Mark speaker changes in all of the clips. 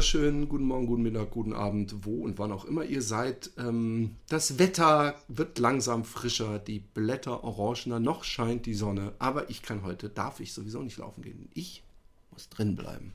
Speaker 1: Wunderschönen guten Morgen, guten Mittag, guten Abend, wo und wann auch immer ihr seid. Ähm, das Wetter wird langsam frischer, die Blätter orangener, noch scheint die Sonne. Aber ich kann heute, darf ich sowieso nicht laufen gehen. Ich muss drin bleiben.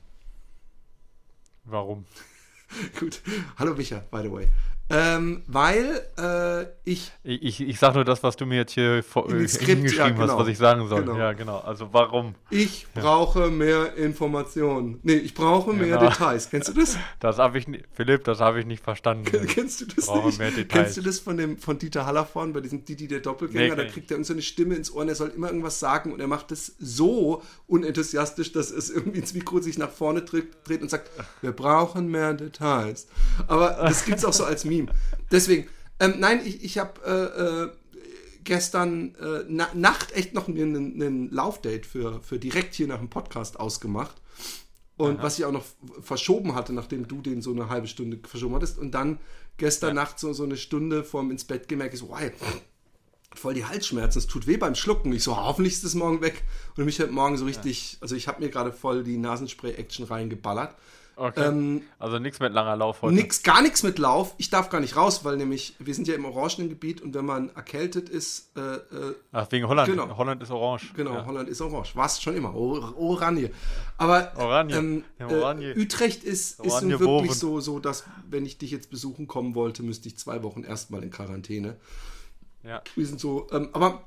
Speaker 2: Warum?
Speaker 1: Gut. Hallo Micha, by the way. Ähm, weil äh, ich,
Speaker 2: ich, ich. Ich sag nur das, was du mir jetzt hier vor,
Speaker 1: in Skript,
Speaker 2: hingeschrieben
Speaker 1: ja, genau.
Speaker 2: hast, was ich sagen soll.
Speaker 1: Genau.
Speaker 2: Ja, genau. Also warum?
Speaker 1: Ich brauche mehr Informationen. Nee, ich brauche mehr
Speaker 2: Genau.
Speaker 1: Details. Kennst du das?
Speaker 2: Das habe ich Philipp, das habe ich nicht verstanden.
Speaker 1: Kennst du das
Speaker 2: brauche
Speaker 1: nicht?
Speaker 2: mehr Details.
Speaker 1: Kennst du das von dem von Dieter Hallervorn bei diesem Didi der Doppelgänger?
Speaker 2: Nee,
Speaker 1: da
Speaker 2: ich
Speaker 1: kriegt er irgend so eine Stimme ins Ohr und er soll immer irgendwas sagen und er macht das so unenthusiastisch, dass es irgendwie ins Mikro sich nach vorne dreht, dreht und sagt, wir brauchen mehr Details. Aber das gibt's auch so als Meme. Deswegen, ähm, nein, ich, ich habe äh, äh, gestern äh, na, Nacht echt noch einen, einen Laufdate für, für direkt hier nach dem Podcast ausgemacht. Und was ich auch noch verschoben hatte, nachdem du den so eine halbe Stunde verschoben hattest. Und dann gestern Nacht so, so eine Stunde vorm ins Bett gemerkt, ich so, wow, voll die Halsschmerzen, es tut weh beim Schlucken. Ich so, hoffentlich ist das morgen weg. Und mich hat morgen so richtig, also ich habe mir gerade voll die Nasenspray-Action reingeballert.
Speaker 2: Okay.
Speaker 1: Ähm,
Speaker 2: also nichts mit langer Lauf heute.
Speaker 1: Nix, gar nichts mit Lauf. Ich darf gar nicht raus, weil nämlich wir sind ja im orangenen Gebiet und wenn man erkältet ist, äh, äh,
Speaker 2: Ach, wegen Holland.
Speaker 1: Genau.
Speaker 2: Holland ist orange.
Speaker 1: genau,
Speaker 2: Ja.
Speaker 1: Holland ist orange. War es schon immer. Or Oranje. Aber
Speaker 2: Oranje.
Speaker 1: Ähm,
Speaker 2: Ja,
Speaker 1: äh,
Speaker 2: Oranje.
Speaker 1: Utrecht ist, ist nun wirklich so, so, dass wenn ich dich jetzt besuchen kommen wollte, müsste ich zwei Wochen erstmal in Quarantäne.
Speaker 2: Ja.
Speaker 1: Wir sind so, ähm, aber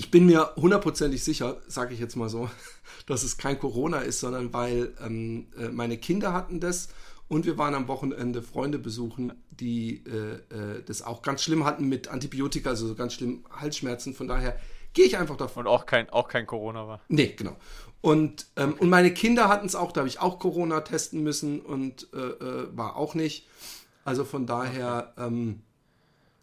Speaker 1: ich bin mir hundertprozentig sicher, sage ich jetzt mal so, dass es kein Corona ist, sondern weil ähm, äh, meine Kinder hatten das und wir waren am Wochenende Freunde besuchen, die äh, äh, das auch ganz schlimm hatten mit Antibiotika, also so ganz schlimm Halsschmerzen. Von daher gehe ich einfach davon.
Speaker 2: Und auch kein, auch kein Corona war.
Speaker 1: Nee, genau. Und, ähm, und meine Kinder hatten es auch, da habe ich auch Corona testen müssen und äh, äh, war auch nicht. Also von daher ähm,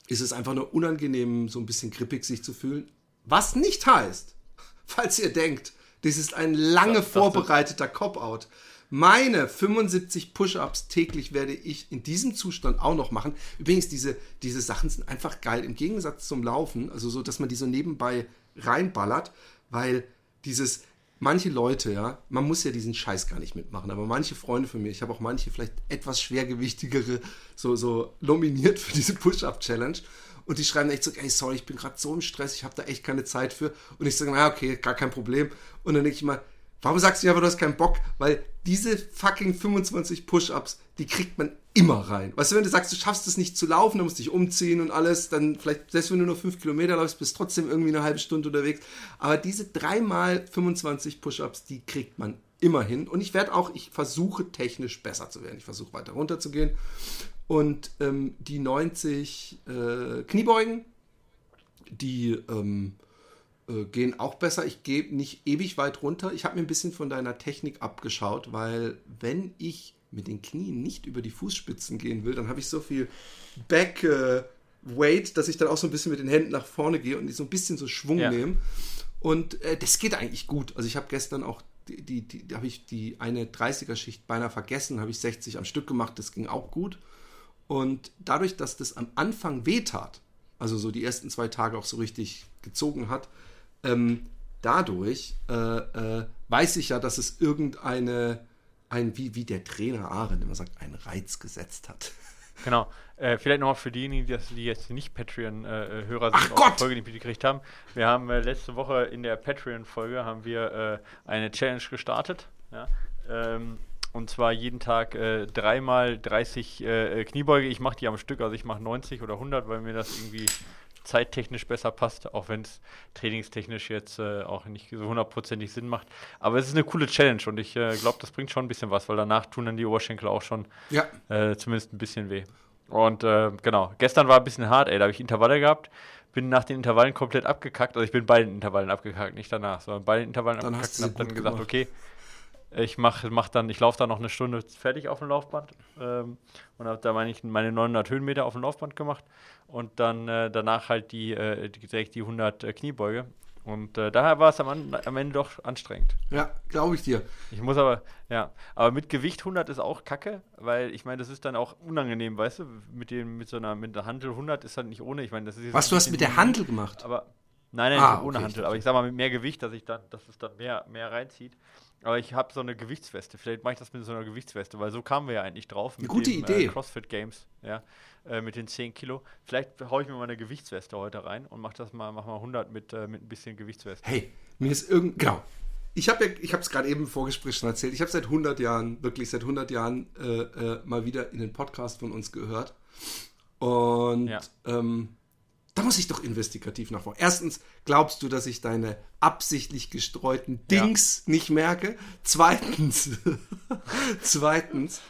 Speaker 1: ist es einfach nur unangenehm, so ein bisschen grippig sich zu fühlen. Was nicht heißt, falls ihr denkt, das ist ein lange
Speaker 2: das-
Speaker 1: vorbereiteter Cop-Out. Meine 75 Push-Ups täglich werde ich in diesem Zustand auch noch machen. Übrigens, diese, diese Sachen sind einfach geil. Im Gegensatz zum Laufen, also so, dass man die so nebenbei reinballert, weil dieses, manche Leute, ja, man muss ja diesen Scheiß gar nicht mitmachen, aber manche Freunde von mir, ich habe auch manche vielleicht etwas schwergewichtigere so, so nominiert für diese Push-Up-Challenge. Und die schreiben echt so, ey, sorry, ich bin gerade so im Stress, ich habe da echt keine Zeit für. Und ich sage, na okay, gar kein Problem. Und dann denke ich mal, warum sagst du ja, aber du hast keinen Bock? Weil diese fucking 25 Push-Ups, die kriegt man immer rein. Weißt du, wenn du sagst, du schaffst es nicht zu laufen, dann musst du dich umziehen und alles, dann vielleicht, selbst wenn du nur 5 Kilometer läufst, bist du trotzdem irgendwie eine halbe Stunde unterwegs. Aber diese dreimal 25 Push-Ups, die kriegt man immer hin. Und ich werde auch, ich versuche technisch besser zu werden. Ich versuche weiter runterzugehen. Und ähm, die 90 äh, Kniebeugen, die ähm, äh, gehen auch besser. Ich gehe nicht ewig weit runter. Ich habe mir ein bisschen von deiner Technik abgeschaut, weil wenn ich mit den Knien nicht über die Fußspitzen gehen will, dann habe ich so viel Back äh, Weight, dass ich dann auch so ein bisschen mit den Händen nach vorne gehe und so ein bisschen so Schwung
Speaker 2: Ja.
Speaker 1: nehme. Und äh, das geht eigentlich gut. Also ich habe gestern auch die, die, die, da habe ich die eine 30er-Schicht beinahe vergessen, habe ich 60 am Stück gemacht, das ging auch gut. Und dadurch, dass das am Anfang wehtat, also so die ersten zwei Tage auch so richtig gezogen hat, ähm, dadurch äh, äh, weiß ich ja, dass es irgendeine, ein, wie, wie der Trainer Aaron immer sagt, einen Reiz gesetzt hat.
Speaker 2: Genau. Äh, vielleicht nochmal für diejenigen, die, die jetzt nicht Patreon-Hörer
Speaker 1: Ach
Speaker 2: sind, und
Speaker 1: Gott!
Speaker 2: die Folge nicht mitgekriegt haben. Wir haben äh, letzte Woche in der Patreon-Folge haben wir äh, eine Challenge gestartet. Ja? Ähm, und zwar jeden Tag äh, dreimal 30 äh, Kniebeuge. Ich mache die am Stück, also ich mache 90 oder 100, weil mir das irgendwie zeittechnisch besser passt, auch wenn es trainingstechnisch jetzt äh, auch nicht so hundertprozentig Sinn macht. Aber es ist eine coole Challenge und ich äh, glaube, das bringt schon ein bisschen was, weil danach tun dann die Oberschenkel auch schon
Speaker 1: Ja,
Speaker 2: äh, zumindest ein bisschen weh. Und äh, genau, gestern war ein bisschen hart, ey. Da habe ich Intervalle gehabt, bin nach den Intervallen komplett abgekackt. Also ich bin bei den Intervallen abgekackt, nicht danach, sondern bei den Intervallen
Speaker 1: Dann
Speaker 2: abgekackt und habe dann
Speaker 1: gut
Speaker 2: gesagt,
Speaker 1: gemacht.
Speaker 2: okay, Ich mache mach dann, ich laufe dann noch eine Stunde fertig auf dem Laufband ähm, und habe da meine, meine 900 Höhenmeter auf dem Laufband gemacht und dann äh, danach halt die, äh, direkt die 100 äh, Kniebeuge. Und äh, daher war es am, am, Ende doch anstrengend.
Speaker 1: Ja, glaube ich dir.
Speaker 2: Ich muss aber, ja, aber mit Gewicht 100 ist auch kacke, weil ich meine, das ist dann auch unangenehm, weißt du, mit, dem, mit so einer, mit der Handel 100 ist halt nicht ohne. Ich meine, das ist
Speaker 1: Was, du hast mit der Handel gemacht?
Speaker 2: Aber, nein, nein, ah, ohne okay, Handel, aber ich sag mal mit mehr Gewicht, dass ich dann, dass es dann mehr, mehr reinzieht. Aber ich habe so eine Gewichtsweste. Vielleicht mache ich das mit so einer Gewichtsweste, weil so kamen wir ja eigentlich drauf.
Speaker 1: Mit Gute dem, Idee. Äh,
Speaker 2: CrossFit Games, ja, äh, mit den 10 Kilo. Vielleicht haue ich mir mal eine Gewichtsweste heute rein und mache das mal, mach mal 100 mit, äh, mit ein bisschen Gewichtsweste.
Speaker 1: Hey, mir ist irgend, genau. Ich habe ja, ich habe es gerade eben im Vorgespräch schon erzählt. Ich habe seit 100 Jahren, wirklich seit 100 Jahren äh, äh, mal wieder in den Podcast von uns gehört. Und ja. ähm, da muss ich doch investigativ nachfragen. Erstens, glaubst du, dass ich deine absichtlich gestreuten Dings ja. nicht merke? Zweitens, zweitens,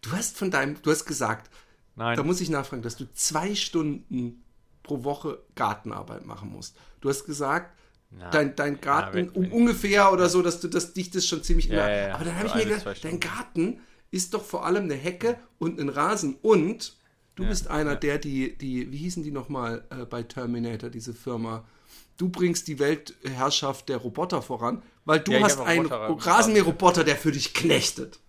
Speaker 1: du hast von deinem, du hast gesagt, Nein. da muss ich nachfragen, dass du zwei Stunden pro Woche Gartenarbeit machen musst. Du hast gesagt, na, dein, dein Garten ja, wenn, ungefähr oder so, dass du das dich das schon ziemlich. Ja, ja, aber dann habe ich mir gedacht, dein Garten ist doch vor allem eine Hecke und ein Rasen und Du ja, bist einer, ja. der die, die, wie hießen die nochmal äh, bei Terminator, diese Firma? Du bringst die Weltherrschaft der Roboter voran, weil du ja, hast einen Rasenmäherroboter, der für dich knechtet.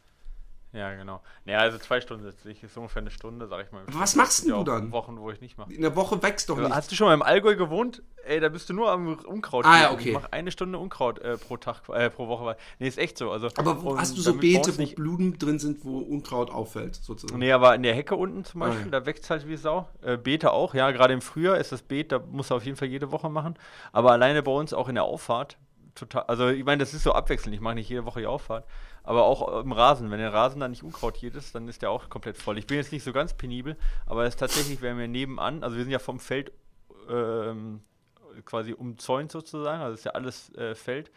Speaker 2: Ja, genau. Naja, also zwei Stunden sitze ich, ist ungefähr eine Stunde, sag ich mal.
Speaker 1: Was machst du dann?
Speaker 2: Wochen, wo ich nicht mache.
Speaker 1: In der Woche wächst doch nicht.
Speaker 2: Hast du schon mal im Allgäu gewohnt? Ey, da bist du nur am Unkraut.
Speaker 1: Ah, ja, okay.
Speaker 2: Ich mach eine Stunde Unkraut äh, pro Tag, äh, pro Woche. Nee, ist echt so. Also,
Speaker 1: aber wo, hast du so Beete, wo Blumen drin sind, wo Unkraut auffällt, sozusagen?
Speaker 2: Nee, aber in der Hecke unten zum Beispiel, ah, ja. da wächst halt wie Sau. Äh, Beete auch, ja, gerade im Frühjahr ist das Beet, da muss er auf jeden Fall jede Woche machen. Aber alleine bei uns auch in der Auffahrt, total, also ich meine, das ist so abwechselnd, ich mache nicht jede Woche die Auffahrt. Aber auch im Rasen, wenn der Rasen dann nicht unkrautiert ist, dann ist der auch komplett voll. Ich bin jetzt nicht so ganz penibel, aber es ist tatsächlich, wenn wir nebenan, also wir sind ja vom Feld ähm, quasi umzäunt sozusagen, also es ist ja alles äh, Feld.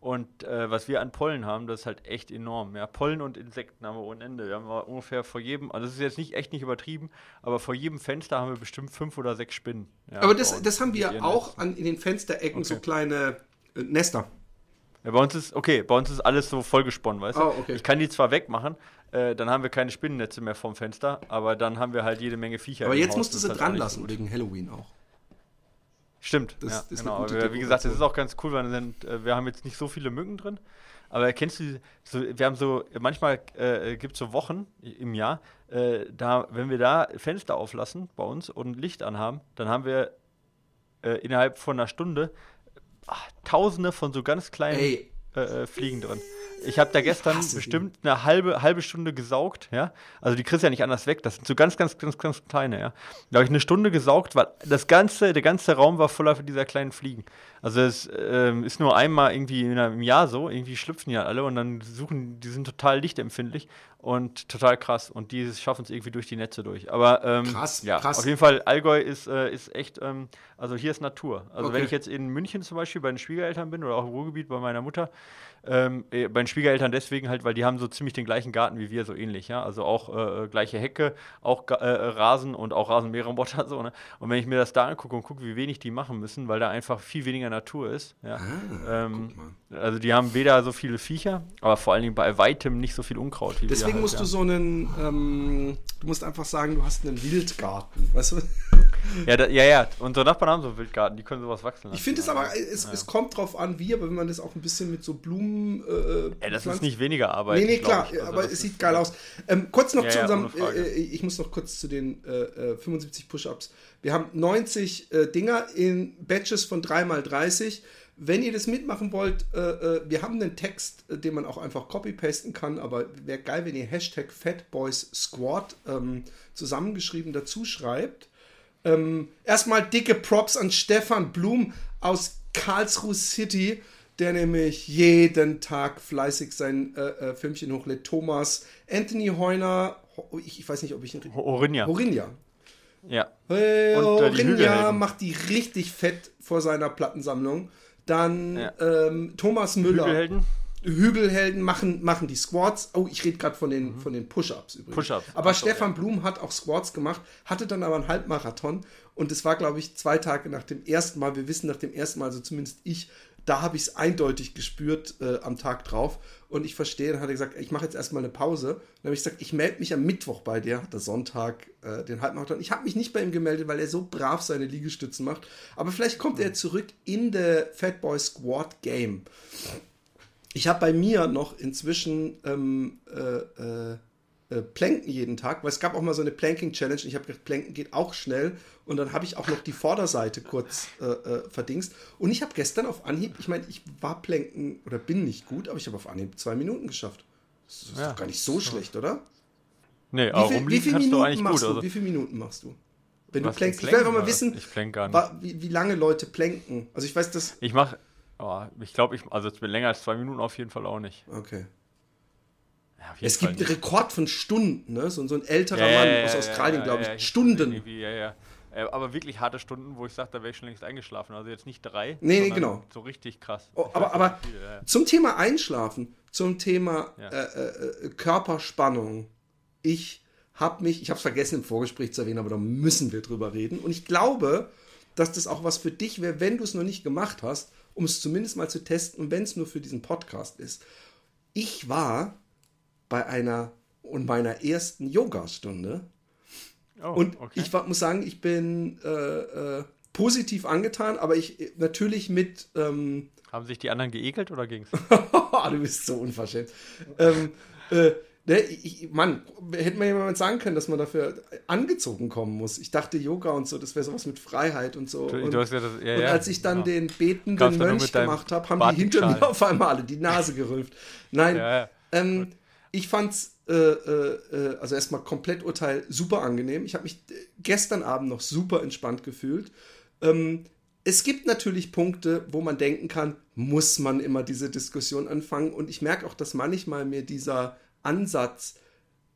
Speaker 2: Und äh, was wir an Pollen haben, das ist halt echt enorm. Ja, Pollen und Insekten haben wir ohne Ende. Wir haben ungefähr vor jedem, also das ist jetzt nicht echt nicht übertrieben, aber vor jedem Fenster haben wir bestimmt fünf oder sechs Spinnen.
Speaker 1: Ja, aber das, das haben wir auch an, in den Fensterecken okay. so kleine Nester.
Speaker 2: Ja, bei uns ist, okay, bei uns ist alles so vollgesponnen, weißt du? Oh, okay. Ich kann die zwar wegmachen, äh, dann haben wir keine Spinnennetze mehr vom Fenster, aber dann haben wir halt jede Menge Viecher.
Speaker 1: Aber jetzt musst du sie dran lassen, wegen Halloween auch.
Speaker 2: Stimmt, das, ja, genau. Aber wie gesagt, das ist auch ganz cool, weil wir, sind, äh, wir haben jetzt nicht so viele Mücken drin. Aber kennst du, so, wir haben so, manchmal äh, gibt es so Wochen im Jahr, äh, da, wenn wir da Fenster auflassen bei uns und Licht anhaben, dann haben wir äh, innerhalb von einer Stunde ach, tausende von so ganz kleinen äh, äh, Fliegen drin. Ich habe da gestern bestimmt die. eine halbe, halbe Stunde gesaugt, ja. Also die kriegst du ja nicht anders weg. Das sind so ganz, ganz, ganz, ganz kleine, ja. Da habe ich eine Stunde gesaugt, weil das ganze, der ganze Raum war voller dieser kleinen Fliegen. Also es ähm, ist nur einmal irgendwie im Jahr so, irgendwie schlüpfen die halt alle und dann suchen, die sind total lichtempfindlich und total krass. Und die schaffen es irgendwie durch die Netze durch. Aber ähm, krass, ja, krass. auf jeden Fall, Allgäu ist, äh, ist echt, ähm, also hier ist Natur. Also okay. wenn ich jetzt in München zum Beispiel bei den Schwiegereltern bin oder auch im Ruhrgebiet bei meiner Mutter, ähm, äh, bei den Schwiegereltern deswegen halt, weil die haben so ziemlich den gleichen Garten wie wir, so ähnlich, ja. Also auch äh, gleiche Hecke, auch äh, Rasen und auch Rasenmäherroboter so, ne? Und wenn ich mir das da angucke und gucke, wie wenig die machen müssen, weil da einfach viel weniger Natur ist, ja. Ah, ähm, also die haben weder so viele Viecher, aber vor allen Dingen bei weitem nicht so viel Unkraut.
Speaker 1: Wie Deswegen halt, musst ja. du so einen, ähm, du musst einfach sagen, du hast einen Wildgarten, weißt du?
Speaker 2: Ja, da, ja, ja. Unsere Nachbarn haben so einen Wildgarten, die können sowas wachsen
Speaker 1: lassen. Ich finde es aber, es, ja. es kommt drauf an, wie, aber wenn man das auch ein bisschen mit so Blumen. Äh,
Speaker 2: ja, das pflanzt. ist nicht weniger Arbeit.
Speaker 1: Nee, nee, klar, also aber es sieht geil aus. Ähm, kurz noch ja, zu unserem, äh, äh, ich muss noch kurz zu den äh, 75 äh, Push-Ups. Wir haben 90 äh, Dinger in Batches von 3x30. Wenn ihr das mitmachen wollt, wir haben einen Text, den man auch einfach copy-pasten kann, aber wäre geil, wenn ihr Hashtag FatBoysSquad ähm, zusammengeschrieben dazu schreibt. Ähm, erstmal dicke Props an Stefan Blum aus Karlsruhe City, der nämlich jeden Tag fleißig sein äh, äh, Filmchen hochlädt. Thomas, Anthony Heuner, ich, ich weiß nicht, ob ich ihn.
Speaker 2: Horinja.
Speaker 1: Horinja.
Speaker 2: Ja.
Speaker 1: Hey, Und, äh, Horinja macht die richtig fett vor seiner Plattensammlung. Dann ja. ähm, Thomas Müller. Hügelhelden. Hügelhelden machen, machen die Squats. Oh, ich rede gerade von den, mhm. den Push-Ups übrigens. Push-Ups. Aber Ach, Stefan ja. Blum hat auch Squats gemacht, hatte dann aber einen Halbmarathon Und es war, glaube ich, zwei Tage nach dem ersten Mal. Wir wissen nach dem ersten Mal, also zumindest ich, da habe ich es eindeutig gespürt äh, am Tag drauf. Und ich verstehe, dann hat er gesagt, ich mache jetzt erstmal eine Pause. Dann habe ich gesagt, ich melde mich am Mittwoch bei dir, der Sonntag äh, den Halbmarathon. Ich habe mich nicht bei ihm gemeldet, weil er so brav seine Liegestützen macht. Aber vielleicht kommt er zurück in der Fatboy Squad Game. Ich habe bei mir noch inzwischen ähm, äh, äh Planken jeden Tag, weil es gab auch mal so eine Planking-Challenge. Ich habe gedacht, Planken geht auch schnell. Und dann habe ich auch noch die Vorderseite kurz äh, äh, verdingst. Und ich habe gestern auf Anhieb, ich meine, ich war Planken oder bin nicht gut, aber ich habe auf Anhieb zwei Minuten geschafft. Das ist ja. doch gar nicht so schlecht, oder?
Speaker 2: Nee, auch wie, viel, wie viele
Speaker 1: Minuten machst gut, du? Also. Wie viele Minuten machst du? Wenn du plankst. Ich will einfach mal wissen,
Speaker 2: ich gar
Speaker 1: nicht. Wie, wie, lange Leute planken. Also ich weiß, dass.
Speaker 2: Ich mache, oh, ich glaube, ich, also länger als zwei Minuten auf jeden Fall auch nicht.
Speaker 1: Okay. Ja, es gibt einen Rekord von Stunden, ne? so, so ein älterer ja, Mann ja, aus Australien, glaube ich. Stunden.
Speaker 2: Äh, aber wirklich harte Stunden, wo ich sage, da wäre ich schon längst eingeschlafen. Also jetzt nicht drei.
Speaker 1: Nee, nee, genau.
Speaker 2: So richtig krass.
Speaker 1: Oh, aber aber viel, zum Thema Einschlafen, zum Thema äh, äh, Körperspannung. Ich habe mich, ich habe es vergessen im Vorgespräch zu erwähnen, aber da müssen wir drüber reden. Und ich glaube, dass das auch was für dich wäre, wenn du es noch nicht gemacht hast, um es zumindest mal zu testen und wenn es nur für diesen Podcast ist. Ich war bei einer und meiner ersten Yoga-Stunde. Oh, und okay. ich muss sagen, ich bin äh, äh, positiv angetan, aber ich natürlich mit. Ähm,
Speaker 2: Haben sich die anderen geekelt oder ging's?
Speaker 1: du bist so unverschämt. ähm, äh, ne, ich, Mann, hätte man jemand sagen können, dass man dafür angezogen kommen muss. Ich dachte, Yoga und so, das wäre sowas mit Freiheit und so. Und, ja das, ja, und als ich dann genau. den betenden Mönch gemacht habe, haben die hinter mir auf einmal alle die Nase gerülft. Nein, ähm, ich fand's äh, äh, äh, also erstmal komplett Urteil super angenehm. Ich habe mich gestern Abend noch super entspannt gefühlt. Ähm, es gibt natürlich Punkte, wo man denken kann, muss man immer diese Diskussion anfangen. Und ich merke auch, dass manchmal mir dieser Ansatz,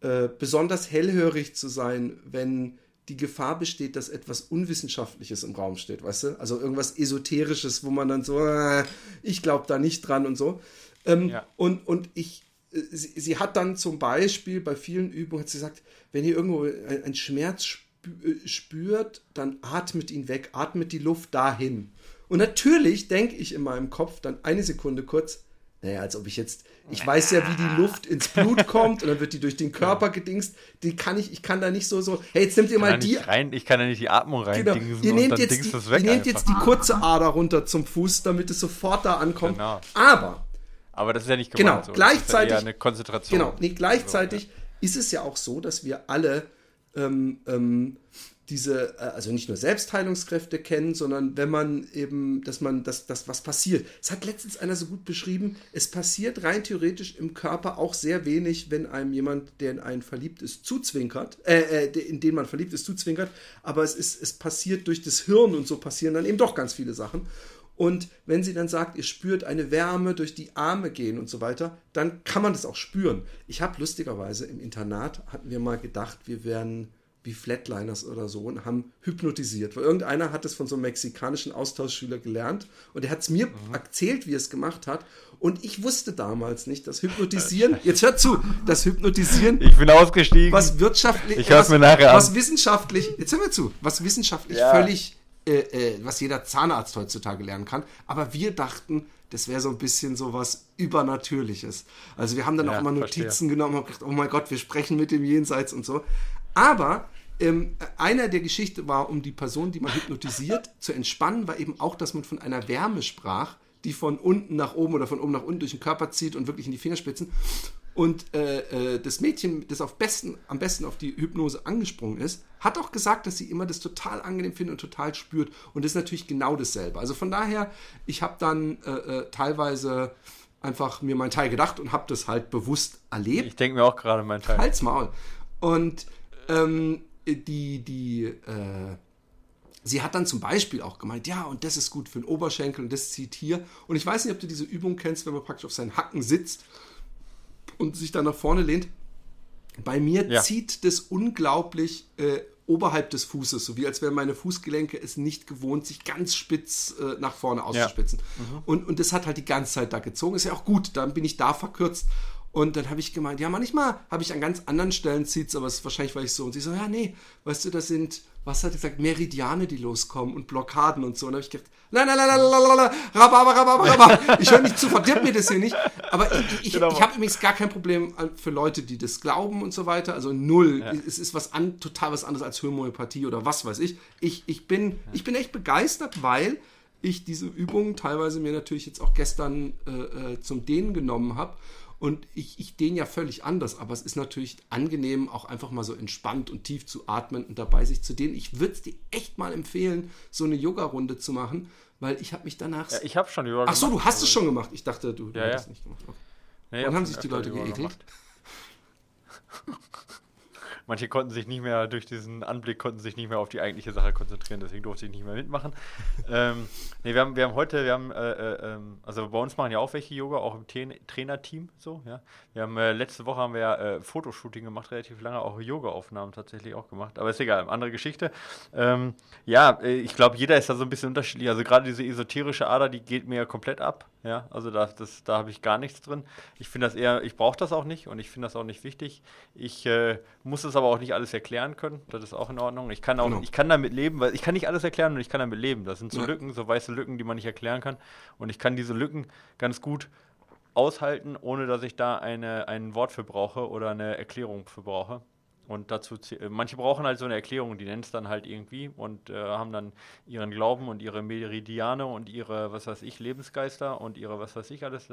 Speaker 1: äh, besonders hellhörig zu sein, wenn die Gefahr besteht, dass etwas Unwissenschaftliches im Raum steht, weißt du? Also irgendwas Esoterisches, wo man dann so, äh, ich glaube da nicht dran und so. Ähm, ja. und, und ich, sie, sie, hat dann zum Beispiel bei vielen Übungen hat sie gesagt, wenn ihr irgendwo einen Schmerz äh, spürt, dann atmet ihn weg, atmet die Luft dahin. Und natürlich denke ich in meinem Kopf dann eine Sekunde kurz, naja, als ob ich jetzt, ich weiß ja, wie die Luft ins Blut kommt und dann wird die durch den Körper gedingst. Die kann ich, ich kann da nicht so, so, hey, jetzt nehmt ihr mal die.
Speaker 2: Rein, ich kann da nicht die Atmung rein genau.
Speaker 1: ihr nehmt jetzt die, Ihr nehmt jetzt die kurze Ader runter zum Fuß, damit es sofort da ankommt. Genau. Aber
Speaker 2: aber das ist ja nicht
Speaker 1: gemeint genau, so. gleichzeitig.
Speaker 2: Ja eine Konzentration.
Speaker 1: Genau, nee, gleichzeitig so, ja. ist es ja auch so, dass wir alle ähm, ähm, diese, äh, also nicht nur Selbstheilungskräfte kennen, sondern wenn man eben, dass man, dass das was passiert. Es hat letztens einer so gut beschrieben, es passiert rein theoretisch im Körper auch sehr wenig, wenn einem jemand, der in einen verliebt ist, zuzwinkert, äh, äh in den man verliebt ist, zuzwinkert, aber es ist, es passiert durch das Hirn und so passieren dann eben doch ganz viele Sachen. Und wenn sie dann sagt, ihr spürt eine Wärme durch die Arme gehen und so weiter, dann kann man das auch spüren. Ich habe lustigerweise im Internat, hatten wir mal gedacht, wir wären wie Flatliners oder so und haben hypnotisiert. Weil irgendeiner hat es von so einem mexikanischen Austauschschüler gelernt und er hat es mir mhm. erzählt, wie er es gemacht hat. Und ich wusste damals nicht, dass Hypnotisieren, jetzt hört zu, das Hypnotisieren.
Speaker 2: Ich bin ausgestiegen.
Speaker 1: Was wirtschaftlich,
Speaker 2: ich was, mir nachher
Speaker 1: was wissenschaftlich, jetzt hör mir zu, was wissenschaftlich ja. völlig äh, äh, was jeder Zahnarzt heutzutage lernen kann. Aber wir dachten, das wäre so ein bisschen so was Übernatürliches. Also wir haben dann ja, auch immer Notizen verstehe. genommen und gedacht, oh mein Gott, wir sprechen mit dem Jenseits und so. Aber ähm, einer der Geschichte war, um die Person, die man hypnotisiert, zu entspannen, war eben auch, dass man von einer Wärme sprach, die von unten nach oben oder von oben nach unten durch den Körper zieht und wirklich in die Fingerspitzen. Und äh, äh, das Mädchen, das auf besten, am besten auf die Hypnose angesprungen ist, hat auch gesagt, dass sie immer das total angenehm findet und total spürt. Und das ist natürlich genau dasselbe. Also von daher, ich habe dann äh, äh, teilweise einfach mir mein Teil gedacht und habe das halt bewusst erlebt.
Speaker 2: Ich denke mir auch gerade mein Teil.
Speaker 1: Halt's Maul. Und ähm, die, die, äh, sie hat dann zum Beispiel auch gemeint, ja, und das ist gut für den Oberschenkel und das zieht hier. Und ich weiß nicht, ob du diese Übung kennst, wenn man praktisch auf seinen Hacken sitzt und sich dann nach vorne lehnt. Bei mir ja. zieht das unglaublich äh, oberhalb des Fußes, so wie als wären meine Fußgelenke es nicht gewohnt, sich ganz spitz äh, nach vorne auszuspitzen. Ja. Mhm. Und, und das hat halt die ganze Zeit da gezogen. Ist ja auch gut, dann bin ich da verkürzt. Und dann habe ich gemeint, ja, manchmal habe ich an ganz anderen Stellen zieht aber es ist wahrscheinlich, weil ich so. Und sie so, ja, nee, weißt du, das sind, was hat er gesagt, Meridiane, die loskommen und Blockaden und so. Und da habe ich gedacht, la la la la la la la, rababa, rababa, rababa. Ich höre nicht zu, verdirbt mir das hier nicht. Aber ich, ich, genau. ich habe übrigens gar kein Problem für Leute, die das glauben und so weiter. Also null. Ja. Es ist was an, total was anderes als Homöopathie oder was weiß ich. Ich, ich, bin, ja. ich bin echt begeistert, weil ich diese Übungen teilweise mir natürlich jetzt auch gestern äh, äh zum Dehnen genommen habe und ich, ich den ja völlig anders, aber es ist natürlich angenehm, auch einfach mal so entspannt und tief zu atmen und dabei sich zu dehnen. Ich würde es dir echt mal empfehlen, so eine Yoga-Runde zu machen, weil ich habe mich danach.
Speaker 2: Ja, ich habe schon Yoga
Speaker 1: gemacht. Ach so, du hast es schon gemacht. Ich dachte, du, du ja, hättest ja. nicht gemacht. Okay. Nee, Wann haben sich die Leute geekelt?
Speaker 2: Manche konnten sich nicht mehr durch diesen Anblick, konnten sich nicht mehr auf die eigentliche Sache konzentrieren, deswegen durfte ich nicht mehr mitmachen. ähm, nee, wir haben, wir haben heute, wir haben, äh, äh, ähm, also bei uns machen ja auch welche Yoga, auch im Trainerteam so, ja. Wir haben, äh, letzte Woche haben wir ja äh, Fotoshooting gemacht, relativ lange, auch Yoga-Aufnahmen tatsächlich auch gemacht, aber ist egal, andere Geschichte. Ähm, ja, äh, ich glaube, jeder ist da so ein bisschen unterschiedlich, also gerade diese esoterische Ader, die geht mir ja komplett ab, ja, also da, da habe ich gar nichts drin. Ich finde das eher, ich brauche das auch nicht und ich finde das auch nicht wichtig. Ich äh, muss es aber auch nicht alles erklären können. Das ist auch in Ordnung. Ich kann auch, genau. ich kann damit leben, weil ich kann nicht alles erklären und ich kann damit leben. Das sind so ja. Lücken, so weiße Lücken, die man nicht erklären kann. Und ich kann diese Lücken ganz gut aushalten, ohne dass ich da eine, ein Wort für brauche oder eine Erklärung für brauche. Und dazu, äh, manche brauchen halt so eine Erklärung, die nennen es dann halt irgendwie und äh, haben dann ihren Glauben und ihre Meridiane und ihre, was weiß ich, Lebensgeister und ihre, was weiß ich alles.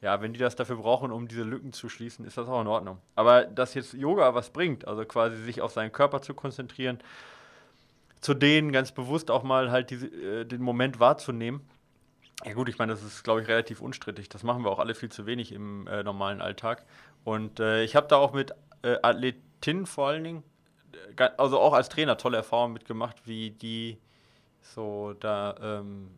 Speaker 2: Ja, wenn die das dafür brauchen, um diese Lücken zu schließen, ist das auch in Ordnung. Aber dass jetzt Yoga was bringt, also quasi sich auf seinen Körper zu konzentrieren, zu denen ganz bewusst auch mal halt diese, äh, den Moment wahrzunehmen. Ja gut, ich meine, das ist, glaube ich, relativ unstrittig. Das machen wir auch alle viel zu wenig im äh, normalen Alltag. Und äh, ich habe da auch mit äh, Athleten Tin vor allen Dingen, also auch als Trainer tolle Erfahrungen mitgemacht, wie die so da ähm,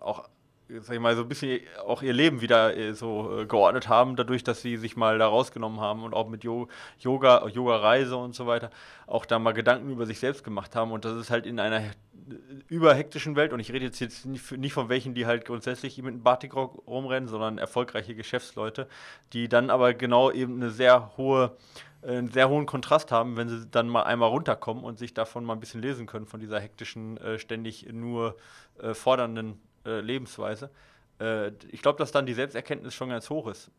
Speaker 2: auch sag ich mal, so ein bisschen auch ihr Leben wieder äh, so äh, geordnet haben, dadurch, dass sie sich mal da rausgenommen haben und auch mit Yoga, Yoga-Reise und so weiter, auch da mal Gedanken über sich selbst gemacht haben. Und das ist halt in einer überhektischen Welt, und ich rede jetzt, jetzt nicht von welchen, die halt grundsätzlich mit einem Batikrock rumrennen, sondern erfolgreiche Geschäftsleute, die dann aber genau eben eine sehr hohe einen sehr hohen Kontrast haben, wenn sie dann mal einmal runterkommen und sich davon mal ein bisschen lesen können, von dieser hektischen, äh, ständig nur äh, fordernden äh, Lebensweise. Ich glaube, dass dann die Selbsterkenntnis schon ganz hoch ist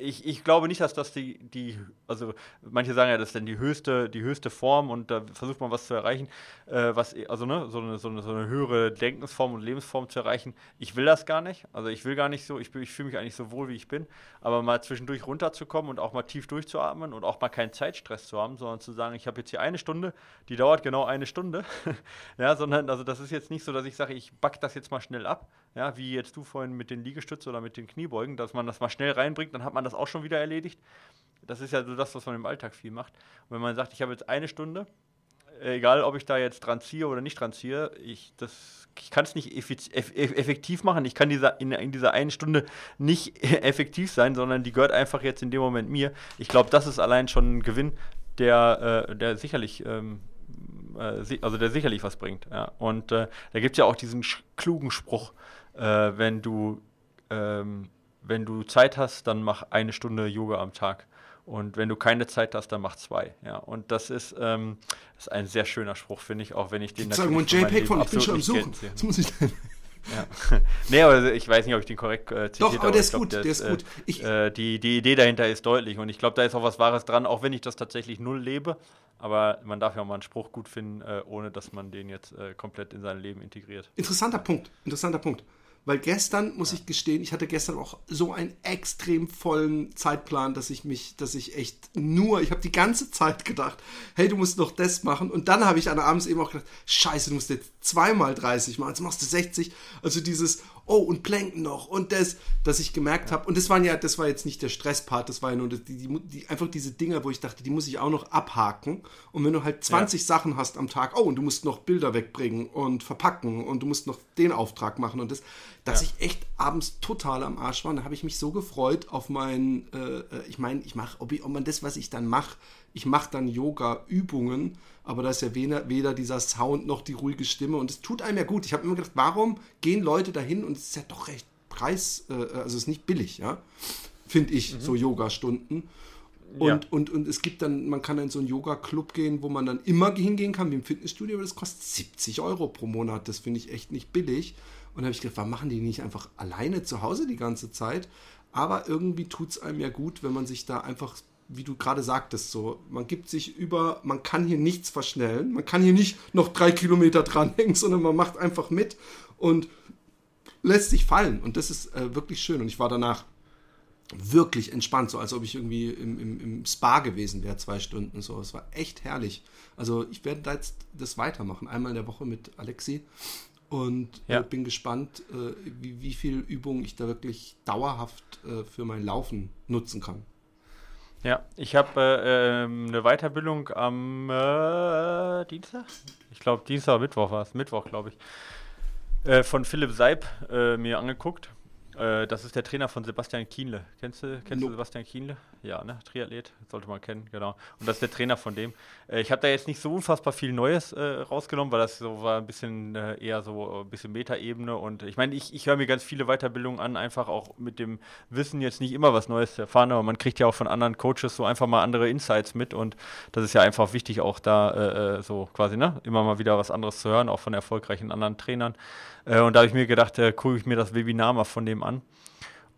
Speaker 2: ich, ich glaube nicht, dass das die, die, also manche sagen ja, das ist dann die höchste, die höchste Form und da versucht man was zu erreichen, äh, was, also ne, so eine, so, eine, so eine höhere Denkensform und Lebensform zu erreichen. Ich will das gar nicht. Also ich will gar nicht so, ich, ich fühle mich eigentlich so wohl, wie ich bin, aber mal zwischendurch runterzukommen und auch mal tief durchzuatmen und auch mal keinen Zeitstress zu haben, sondern zu sagen, ich habe jetzt hier eine Stunde, die dauert genau eine Stunde. ja, sondern, also das ist jetzt nicht so, dass ich sage, ich back das jetzt mal schnell ab, ja, wie jetzt du vorhin mit den Liegestützen oder mit den Kniebeugen, dass man das mal schnell reinbringt, dann hat man das auch schon wieder erledigt. Das ist ja so das, was man im Alltag viel macht. Und wenn man sagt, ich habe jetzt eine Stunde, egal ob ich da jetzt dran ziehe oder nicht dran ziehe, ich, ich kann es nicht effektiv machen. Ich kann dieser, in, in, dieser einen Stunde nicht effektiv sein, sondern die gehört einfach jetzt in dem Moment mir. Ich glaube, das ist allein schon ein Gewinn, der, äh, der sicherlich. Ähm, äh, also der sicherlich was bringt. Ja. Und äh, da gibt es ja auch diesen klugen Spruch, äh, wenn du ähm, wenn du Zeit hast, dann mach eine Stunde Yoga am Tag. Und wenn du keine Zeit hast, dann mach zwei. Ja, und das ist, ähm, ist ein sehr schöner Spruch, finde ich, auch wenn ich den
Speaker 1: Sagen natürlich JPEG von, ich bin schon am Suchen. Das muss ich
Speaker 2: denn. Ja. nee, aber ich weiß nicht, ob ich den korrekt äh, zitiert
Speaker 1: habe. Doch, aber der ist glaub, gut, der, der ist, gut.
Speaker 2: Ich, äh, die, die Idee dahinter ist deutlich und ich glaube, da ist auch was Wahres dran, auch wenn ich das tatsächlich null lebe. Aber man darf ja auch mal einen Spruch gut finden, äh, ohne dass man den jetzt äh, komplett in sein Leben integriert.
Speaker 1: Interessanter Punkt, interessanter Punkt. Weil gestern, muss ich gestehen, ich hatte gestern auch so einen extrem vollen Zeitplan, dass ich mich, dass ich echt nur, ich habe die ganze Zeit gedacht, hey, du musst noch das machen. Und dann habe ich an abends eben auch gedacht, scheiße, du musst jetzt zweimal 30 machen, jetzt machst du 60. Also dieses, oh, und Planken noch und das, dass ich gemerkt habe, und das waren ja, das war jetzt nicht der Stresspart, das war ja nur die, die, die, einfach diese Dinge, wo ich dachte, die muss ich auch noch abhaken. Und wenn du halt 20 ja. Sachen hast am Tag, oh, und du musst noch Bilder wegbringen und verpacken und du musst noch den Auftrag machen und das, dass ja. ich echt abends total am Arsch war. da habe ich mich so gefreut auf mein, äh, äh ich meine, ich mache, ob, ob man das, was ich dann mache, ich mache dann Yoga-Übungen, aber da ist ja weder, weder, dieser Sound noch die ruhige Stimme und es tut einem ja gut. Ich habe immer gedacht, warum gehen Leute dahin und es ist ja doch recht preis, äh, also es ist nicht billig, ja, finde ich, mhm. so Yoga-Stunden. Und, ja. und, und es gibt dann, man kann in so einen Yoga-Club gehen, wo man dann immer hingehen kann, wie im Fitnessstudio, aber das kostet 70 Euro pro Monat. Das finde ich echt nicht billig. Und da habe ich gedacht, warum machen die nicht einfach alleine zu Hause die ganze Zeit? Aber irgendwie tut es einem ja gut, wenn man sich da einfach, wie du gerade sagtest, so, man gibt sich über, man kann hier nichts verschnellen, man kann hier nicht noch drei Kilometer dranhängen, sondern man macht einfach mit und lässt sich fallen. Und das ist äh, wirklich schön. Und ich war danach wirklich entspannt, so als ob ich irgendwie im, im, im Spa gewesen wäre, zwei Stunden. So, es war echt herrlich. Also ich werde da jetzt das weitermachen, einmal in der Woche mit Alexi und ja. äh, bin gespannt, äh, wie, wie viel Übung ich da wirklich dauerhaft äh, für mein Laufen nutzen kann.
Speaker 2: Ja, ich habe äh, ähm, eine Weiterbildung am äh, Dienstag? Ich glaube, Dienstag, Mittwoch war es. Mittwoch, glaube ich. Äh, von Philipp Seib mir angeguckt. Äh, das ist der Trainer von Sebastian Kienle. Kennst du, kennst no. du Sebastian Kienle? Ja, ne? Triathlet, sollte man kennen, genau. Und das ist der Trainer von dem. Äh, ich habe da jetzt nicht so unfassbar viel Neues äh, rausgenommen, weil das so war ein bisschen äh, eher so ein bisschen Metaebene. Und ich meine, ich, ich höre mir ganz viele Weiterbildungen an, einfach auch mit dem Wissen jetzt nicht immer was Neues zu erfahren, aber man kriegt ja auch von anderen Coaches so einfach mal andere Insights mit und das ist ja einfach wichtig, auch da äh, äh, so quasi, ne? Immer mal wieder was anderes zu hören, auch von erfolgreichen anderen Trainern. Und da habe ich mir gedacht, äh, gucke ich mir das Webinar mal von dem an.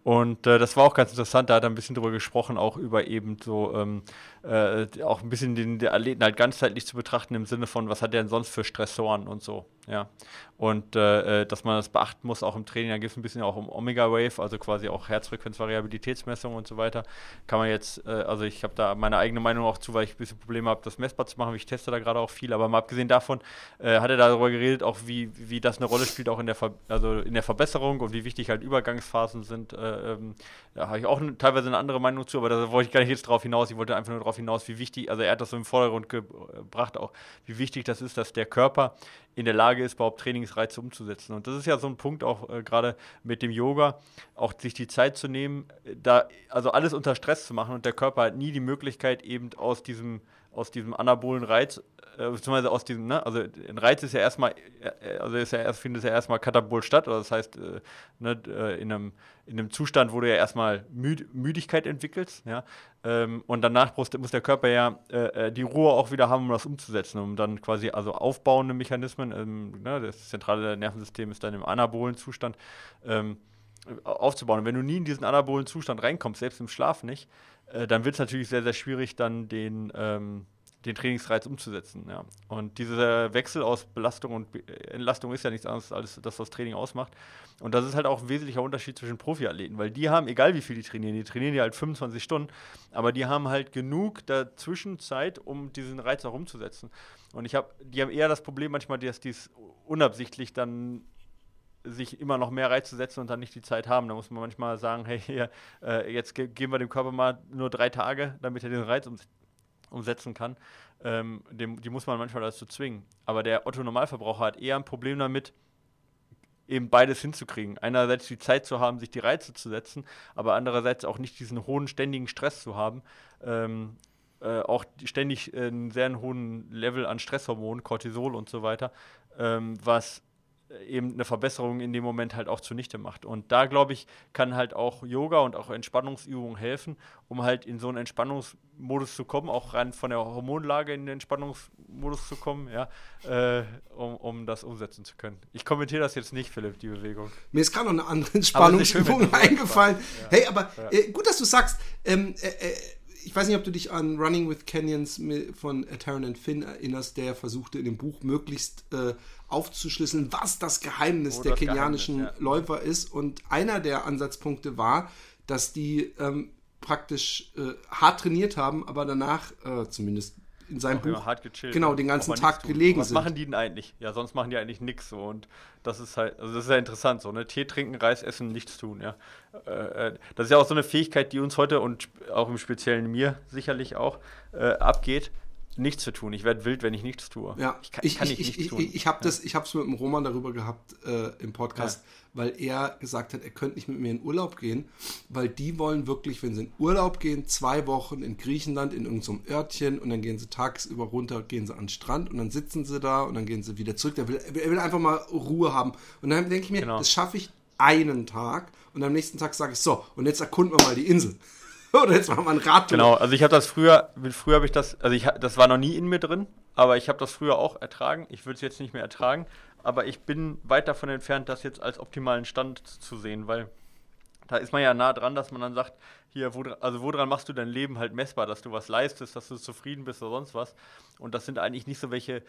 Speaker 2: Und äh, das war auch ganz interessant, da hat er ein bisschen drüber gesprochen, auch über eben so ähm, äh, auch ein bisschen den, den Athleten halt ganzheitlich zu betrachten im Sinne von, was hat er denn sonst für Stressoren und so, ja. Und äh, äh dass man das beachten muss, auch im Training, da geht es ein bisschen auch um Omega Wave, also quasi auch Herzfrequenzvariabilitätsmessung und so weiter. Kann man jetzt, äh, also ich habe da meine eigene Meinung auch zu, weil ich ein bisschen Probleme habe, das messbar zu machen. Ich teste da gerade auch viel, aber mal abgesehen davon äh, hat er darüber geredet, auch wie, wie das eine Rolle spielt, auch in der, Ver also in der Verbesserung und wie wichtig halt Übergangsphasen sind. Äh, ähm, da habe ich auch teilweise eine andere Meinung zu, aber da wollte ich gar nicht jetzt drauf hinaus. Ich wollte einfach nur darauf darauf hinaus, wie wichtig, also er hat das so im Vordergrund gebracht, auch wie wichtig das ist, dass der Körper in der Lage ist, überhaupt Trainingsreize umzusetzen. Und das ist ja so ein Punkt auch äh, gerade mit dem Yoga, auch sich die Zeit zu nehmen, da also alles unter Stress zu machen und der Körper hat nie die Möglichkeit, eben aus diesem, aus diesem anabolen Reiz äh, beziehungsweise aus diesem, ne, also ein Reiz ist ja erstmal, äh, also ist ja erst, findet ja erstmal katabol statt, oder das heißt, äh, ne, äh, in, einem, in einem Zustand, wo du ja erstmal Müd Müdigkeit entwickelst, ja, ähm, und danach muss, muss, der Körper ja äh, die Ruhe auch wieder haben, um das umzusetzen, um dann quasi, also aufbauende Mechanismen, ähm, ne, das zentrale Nervensystem ist dann im anabolen Zustand, ähm, aufzubauen. Und wenn du nie in diesen anabolen Zustand reinkommst, selbst im Schlaf nicht, äh, dann wird es natürlich sehr, sehr schwierig, dann den, ähm, den Trainingsreiz umzusetzen. Ja. Und dieser Wechsel aus Belastung und Entlastung ist ja nichts anderes als das, was Training ausmacht. Und das ist halt auch ein wesentlicher Unterschied zwischen Profiathleten, weil die haben, egal wie viel die trainieren, die trainieren ja halt 25 Stunden, aber die haben halt genug dazwischen Zeit, um diesen Reiz auch umzusetzen. Und ich habe, die haben eher das Problem manchmal, dass die es unabsichtlich dann sich immer noch mehr Reiz zu setzen und dann nicht die Zeit haben. Da muss man manchmal sagen, hey, hier, äh, jetzt ge geben wir dem Körper mal nur drei Tage, damit er den Reiz um umsetzen kann, ähm, dem, die muss man manchmal dazu zwingen. Aber der Otto-Normalverbraucher hat eher ein Problem damit, eben beides hinzukriegen. Einerseits die Zeit zu haben, sich die Reize zu setzen, aber andererseits auch nicht diesen hohen, ständigen Stress zu haben. Ähm, äh, auch ständig äh, einen sehr hohen Level an Stresshormonen, Cortisol und so weiter, ähm, was eben eine Verbesserung in dem Moment halt auch zunichte macht. Und da, glaube ich, kann halt auch Yoga und auch Entspannungsübungen helfen, um halt in so einen Entspannungsmodus zu kommen, auch rein von der Hormonlage in den Entspannungsmodus zu kommen, ja, äh, um, um das umsetzen zu können. Ich kommentiere das jetzt nicht, Philipp, die Bewegung.
Speaker 1: Mir ist gerade noch eine andere Entspannungsübung eingefallen. Ja. Hey, aber ja. äh, gut, dass du sagst, ähm, äh, äh ich weiß nicht, ob du dich an Running with Canyons von Taryn and Finn erinnerst, der versuchte in dem Buch möglichst äh, aufzuschlüsseln, was das Geheimnis oh, der das kenianischen Geheimnis, ja. Läufer ist. Und einer der Ansatzpunkte war, dass die ähm, praktisch äh, hart trainiert haben, aber danach, äh, zumindest in seinem Buch hart gechillt, genau den ganzen Tag gelegen
Speaker 2: was sind. Was machen die denn eigentlich? Ja, sonst machen die eigentlich nichts so und das ist halt, also das ist ja interessant so, ne? Tee trinken, Reis essen, nichts tun, ja. Äh, äh, das ist ja auch so eine Fähigkeit, die uns heute und auch im Speziellen mir sicherlich auch äh, abgeht, nichts zu tun. Ich werde wild, wenn ich nichts tue.
Speaker 1: Ja, ich kann, ich, kann ich, ich, nichts tun. Ich, ich habe ja. es mit dem Roman darüber gehabt äh, im Podcast, ja. weil er gesagt hat, er könnte nicht mit mir in Urlaub gehen, weil die wollen wirklich, wenn sie in Urlaub gehen, zwei Wochen in Griechenland in irgendeinem Örtchen und dann gehen sie tagsüber runter, gehen sie an den Strand und dann sitzen sie da und dann gehen sie wieder zurück. Er will, er will einfach mal Ruhe haben. Und dann denke ich mir, genau. das schaffe ich einen Tag und am nächsten Tag sage ich so, und jetzt erkunden wir mal die Insel. Oder jetzt machen wir ein Radtour.
Speaker 2: Genau, also ich habe das früher, früher habe ich das, also ich, das war noch nie in mir drin, aber ich habe das früher auch ertragen. Ich würde es jetzt nicht mehr ertragen, aber ich bin weit davon entfernt, das jetzt als optimalen Stand zu sehen, weil da ist man ja nah dran, dass man dann sagt, hier, wo, also woran machst du dein Leben halt messbar, dass du was leistest, dass du zufrieden bist oder sonst was. Und das sind eigentlich nicht so welche,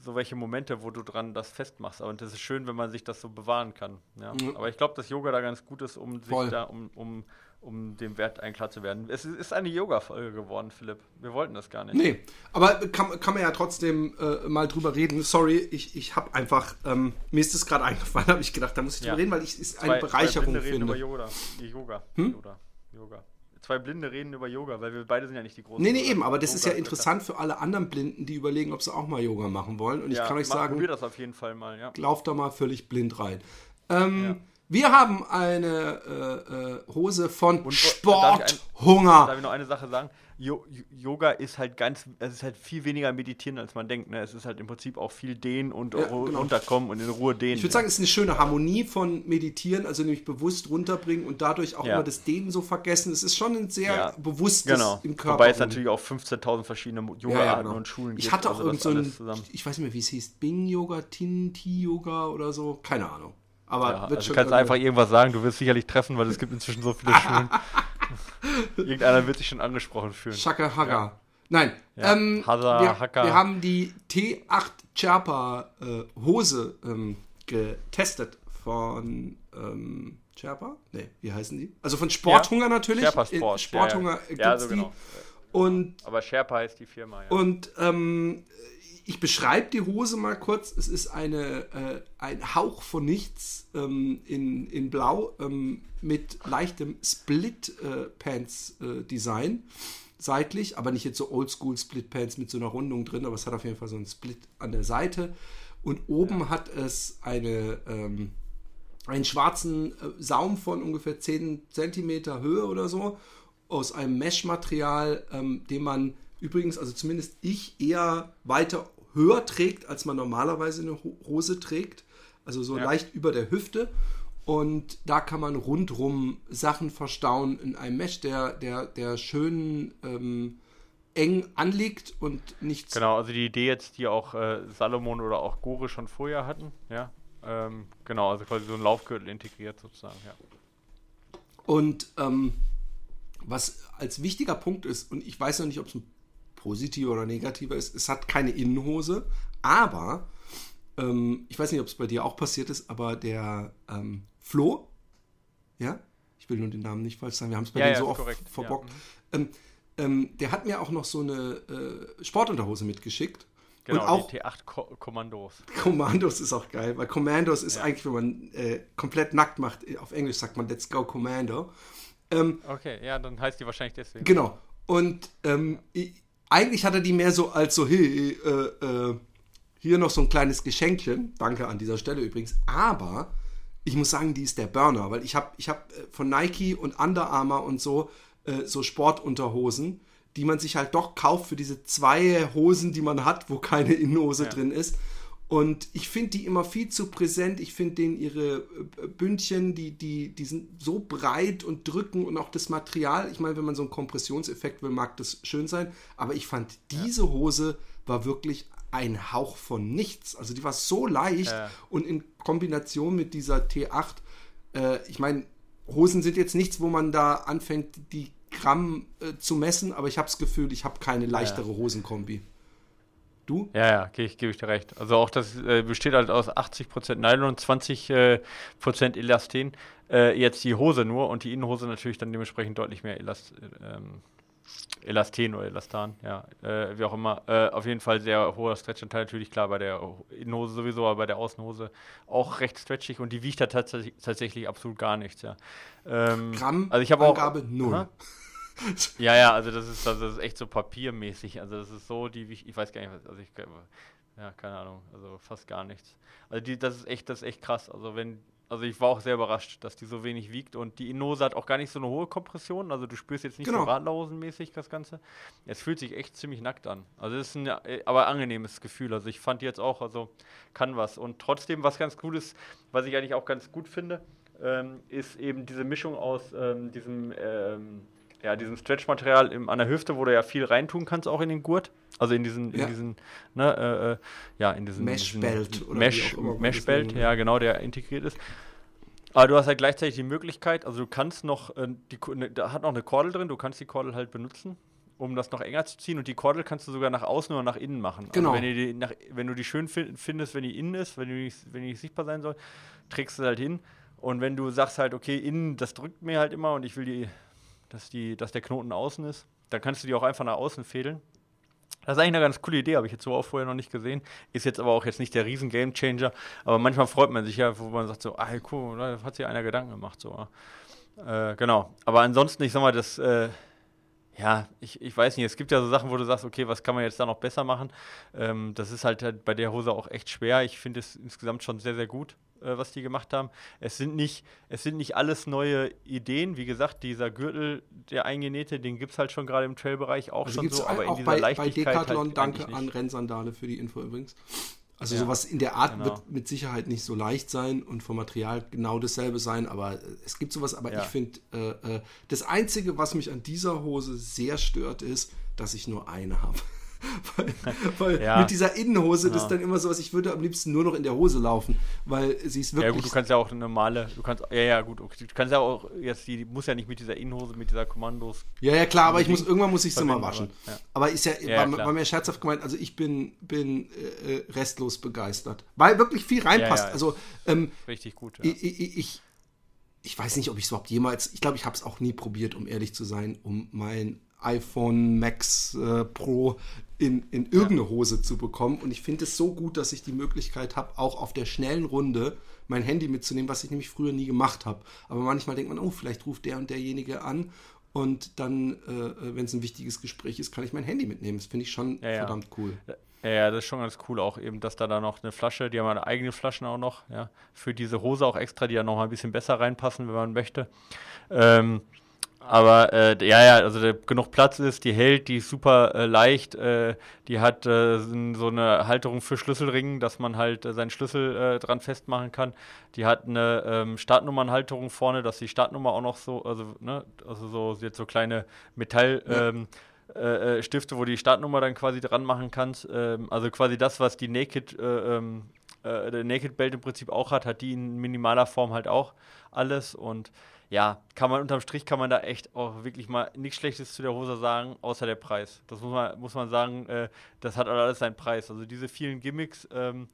Speaker 2: so welche Momente, wo du dran das festmachst. Aber das ist schön, wenn man sich das so bewahren kann. Ja. Mhm. Aber ich glaube, dass Yoga da ganz gut ist, um Voll. sich da, um, um um dem Wert ein klar zu werden. Es ist eine Yoga-Folge geworden, Philipp. Wir wollten das gar nicht.
Speaker 1: Nee, aber kann, kann man ja trotzdem äh, mal drüber reden. Sorry, ich, ich habe einfach, ähm, mir ist das gerade eingefallen, habe ich gedacht, da muss ich drüber ja. reden, weil ich es eine Bereicherung zwei Blinde finde.
Speaker 2: Reden über Yoga. Yoga. Hm? Yoga. Yoga. Zwei Blinde reden über Yoga, weil wir beide sind ja nicht die großen.
Speaker 1: Nee, nee, eben, aber das Yoga ist ja interessant für alle anderen Blinden, die überlegen, ob sie auch mal Yoga machen wollen. Und ja, ich kann euch sagen,
Speaker 2: probier das auf jeden Fall mal, ja.
Speaker 1: Lauft da mal völlig blind rein. Ähm, ja. Wir haben eine äh, äh, Hose von Und, Sporthunger.
Speaker 2: Darf, darf ich noch eine Sache sagen? Jo Yoga ist halt ganz, es ist halt viel weniger meditieren, als man denkt. Ne? Es ist halt im Prinzip auch viel dehnen und ja, genau. runterkommen und in Ruhe dehnen.
Speaker 1: Ich würde sagen, es ist eine schöne Harmonie von Meditieren, also nämlich bewusst runterbringen und dadurch auch ja. immer das Dehnen so vergessen. Es ist schon ein sehr ja. bewusstes
Speaker 2: genau. im Körper. Wobei es natürlich auch 15.000 verschiedene Yoga-Arten genau. und Schulen
Speaker 1: gibt. Ich hatte auch also irgend so ein, ich weiß nicht mehr, wie es hieß, Bing-Yoga, Tin-Ti-Yoga oder so, keine Ahnung. Aber
Speaker 2: ja, also du kannst einfach irgendwas sagen, du wirst sicherlich treffen, weil es gibt inzwischen so viele Schulen. Irgendeiner wird sich schon angesprochen fühlen.
Speaker 1: Shaka Haga. Ja. Nein, ja. ähm, Hada, wir, wir, haben die T8 Sherpa äh, Hose ähm, getestet von ähm, Sherpa? Ne, wie heißen die? Also von Sporthunger ja. natürlich.
Speaker 2: Sherpa Sport.
Speaker 1: Sporthunger ja, ja.
Speaker 2: ja so genau.
Speaker 1: Und,
Speaker 2: Aber Sherpa heißt die Firma, ja.
Speaker 1: Und ähm, ich beschreibe die Hose mal kurz. Es ist eine, äh, ein Hauch von nichts ähm, in, in Blau ähm, mit leichtem Split-Pants-Design. Äh, seitlich, aber nicht jetzt so oldschool Split-Pants mit so einer Rundung drin, aber es hat auf jeden Fall so einen Split an der Seite. Und oben ja. hat es eine, ähm, einen schwarzen äh, Saum von ungefähr 10 cm Höhe oder so aus einem Mesh-Material, ähm, den man übrigens, also zumindest ich, eher weiter höher trägt, als man normalerweise eine Hose trägt. Also so ja. leicht über der Hüfte. Und da kann man rundrum Sachen verstauen in einem Mesh, der, der, der schön ähm, eng anliegt und nichts.
Speaker 2: Genau, also die Idee jetzt, die auch äh, Salomon oder auch Gore schon vorher hatten, ja. Ähm, genau, also quasi so ein Laufgürtel integriert sozusagen, ja.
Speaker 1: Und ähm, was als wichtiger Punkt ist, und ich weiß noch nicht, ob es ein positiver oder negativer ist, es hat keine Innenhose, aber ähm, ich weiß nicht, ob es bei dir auch passiert ist, aber der ähm, Flo, ja, ich will nur den Namen nicht falsch sagen, wir haben es bei ja, dem ja, so oft korrekt. verbockt, ja. Mhm. ähm, ähm, der hat mir auch noch so eine äh, Sportunterhose mitgeschickt.
Speaker 2: Genau,
Speaker 1: und auch
Speaker 2: die T8 Ko Kommandos.
Speaker 1: Kommandos ist auch geil, weil Commandos ist eigentlich, wenn man äh, komplett nackt macht, auf Englisch sagt man Let's Go Commando.
Speaker 2: Ähm, okay, ja, dann heißt die wahrscheinlich deswegen.
Speaker 1: Genau. Und ähm, ich, eigentlich hat er die mehr so als so, hey, äh, äh, hier noch so ein kleines Geschenkchen. Danke an dieser Stelle übrigens. Aber ich muss sagen, die ist der Burner, weil ich habe ich hab äh, von Nike und Under Armour und so äh, so Sportunterhosen, die man sich halt doch kauft für diese zwei Hosen, die man hat, wo keine Innenhose ja. drin ist. Und ich finde die immer viel zu präsent. Ich finde denen ihre äh, Bündchen, die, die, die sind so breit und drücken und auch das Material. Ich meine, wenn man so einen Kompressionseffekt will, mag das schön sein. Aber ich fand, diese Hose war wirklich ein Hauch von nichts. Also die war so leicht ja. und in Kombination mit dieser T8, äh, ich meine, Hosen sind jetzt nichts, wo man da anfängt, die Gramm äh, zu messen, aber ich habe das Gefühl, ich habe keine leichtere. Hosenkombi. Du?
Speaker 2: Ja, ja, gebe ich, geb ich dir recht. Also auch das äh, besteht halt aus 80% Nylon und 20% äh, Elastin. Äh, jetzt die Hose nur und die Innenhose natürlich dann dementsprechend deutlich mehr Elast, ähm, Elastin oder Elastan, ja, äh, wie auch immer. Äh, auf jeden Fall sehr hoher Stretchanteil, natürlich klar bei der Innenhose sowieso, aber bei der Außenhose auch recht stretchig und die wiegt da tats tatsächlich absolut gar nichts, ja.
Speaker 1: Ähm, Gramm also ich Angabe auch, null. Aha,
Speaker 2: ja, ja, also das ist, das ist echt so papiermäßig. Also das ist so, die ich weiß gar nicht, also ich ja, keine Ahnung, also fast gar nichts. Also die, das ist echt, das ist echt krass. Also wenn, also ich war auch sehr überrascht, dass die so wenig wiegt und die Innose hat auch gar nicht so eine hohe Kompression. Also du spürst jetzt nicht genau. so Radlausenmäßig das Ganze. Es fühlt sich echt ziemlich nackt an. Also es ist ein äh, aber angenehmes Gefühl. Also ich fand jetzt auch, also kann was. Und trotzdem, was ganz cool ist, was ich eigentlich auch ganz gut finde, ähm, ist eben diese Mischung aus ähm, diesem ähm, ja, diesem Stretch-Material an der Hüfte, wo du ja viel reintun kannst, auch in den Gurt. Also in diesen,
Speaker 1: Ja.
Speaker 2: in diesen, ne, äh, äh, ja, in diesen
Speaker 1: Mesh-Belt
Speaker 2: Mesh, Mesh-Belt,
Speaker 1: nennt.
Speaker 2: ja, genau, der integriert ist. Aber du hast halt gleichzeitig die Möglichkeit, also du kannst noch, äh, die, ne, da hat noch eine Kordel drin, du kannst die Kordel halt benutzen, um das noch enger zu ziehen und die Kordel kannst du sogar nach außen oder nach innen machen.
Speaker 1: Genau.
Speaker 2: Also wenn, die nach, wenn du die schön fin- findest, wenn die innen ist, wenn die, nicht, wenn die nicht sichtbar sein soll, trägst du halt hin. Und wenn du sagst halt, okay, innen, das drückt mir halt immer und ich will die, dass, die, dass der Knoten außen ist, dann kannst du die auch einfach nach außen fädeln. Das ist eigentlich eine ganz coole Idee, habe ich jetzt so auch vorher noch nicht gesehen. Ist jetzt aber auch jetzt nicht der riesen Gamechanger. Aber manchmal freut man sich ja, wo man sagt so, ah cool, da hat sich einer Gedanken gemacht. So. Äh, genau. Aber ansonsten, ich sag mal, das, äh, ja, ich, ich weiß nicht, es gibt ja so Sachen, wo du sagst, okay, was kann man jetzt da noch besser machen? Ähm, das ist halt, halt bei der Hose auch echt schwer. Ich finde es insgesamt schon sehr, sehr gut, äh, was die gemacht haben. Es sind, nicht, es sind nicht alles neue Ideen. Wie gesagt, dieser Gürtel, der eingenähte, den gibt es halt schon gerade im Trailbereich auch
Speaker 1: Also
Speaker 2: schon so, aber in dieser
Speaker 1: bei, bei
Speaker 2: Leichtigkeit
Speaker 1: Decathlon,
Speaker 2: halt
Speaker 1: danke an. Rennsandale für die Info übrigens. Also
Speaker 2: Ja,
Speaker 1: sowas in der Art
Speaker 2: genau.
Speaker 1: wird mit Sicherheit nicht so leicht sein und vom Material genau dasselbe sein, aber äh, es gibt sowas, aber
Speaker 2: Ja.
Speaker 1: ich finde, äh, äh, das Einzige, was mich an dieser Hose sehr stört, ist, dass ich nur eine habe. Weil weil
Speaker 2: Ja.
Speaker 1: mit dieser Innenhose, das
Speaker 2: Ja.
Speaker 1: ist dann immer so was, ich würde am liebsten nur noch in der Hose laufen, weil sie ist
Speaker 2: Ja
Speaker 1: wirklich
Speaker 2: gut, du kannst ja auch eine normale, du kannst, ja ja gut, okay, du kannst ja auch jetzt, die, muss ja nicht mit dieser Innenhose, mit dieser Kommandos.
Speaker 1: Ja, ja, klar, aber ich muss, irgendwann muss ich sie mal waschen.
Speaker 2: aber, ja.
Speaker 1: Aber ist ja,
Speaker 2: Ja,
Speaker 1: war, war mir scherzhaft gemeint, also ich bin, bin äh, äh, restlos begeistert. Weil wirklich viel reinpasst.
Speaker 2: Ja, ja.
Speaker 1: Also ähm,
Speaker 2: Richtig gut. Ja.
Speaker 1: ich, ich, ich, ich weiß nicht, ob ich es überhaupt jemals, ich glaube, ich habe es auch nie probiert, um ehrlich zu sein, um mein iPhone Max äh, Pro in, in irgendeine Hose zu bekommen. Und ich finde es so gut, dass ich die Möglichkeit habe, auch auf der schnellen Runde mein Handy mitzunehmen, was ich nämlich früher nie gemacht habe. Aber manchmal denkt man, oh, vielleicht ruft der und derjenige an. Und dann, äh, wenn es ein wichtiges Gespräch ist, kann ich mein Handy mitnehmen. Das finde ich schon
Speaker 2: Ja, ja.
Speaker 1: verdammt cool.
Speaker 2: Ja, ja, das ist schon ganz cool auch eben, dass da dann noch eine Flasche, die haben eine eigene Flaschen auch noch, ja, für diese Hose auch extra, die ja noch mal ein bisschen besser reinpassen, wenn man möchte. Ähm, aber äh, ja, ja, also der, genug Platz ist, die hält, die ist super äh, leicht, äh, die hat äh, so eine Halterung für Schlüsselringen, dass man halt äh, seinen Schlüssel äh, dran festmachen kann. Die hat eine ähm, Startnummernhalterung vorne, dass die Startnummer auch noch so, also, ne, also so, sie hat so kleine Metall,
Speaker 1: Ja.
Speaker 2: ähm, äh, äh, Stifte, wo die Startnummer dann quasi dran machen kannst. Ähm, also quasi das, was die Naked, äh, ähm, äh, der Naked Belt im Prinzip auch hat, hat die in minimaler Form halt auch alles. Und ja, kann man unterm Strich kann man da echt auch wirklich mal nichts Schlechtes zu der Hose sagen, außer der Preis. Das muss man, muss man sagen, äh, das hat alles seinen Preis. Also diese vielen Gimmicks, ähm,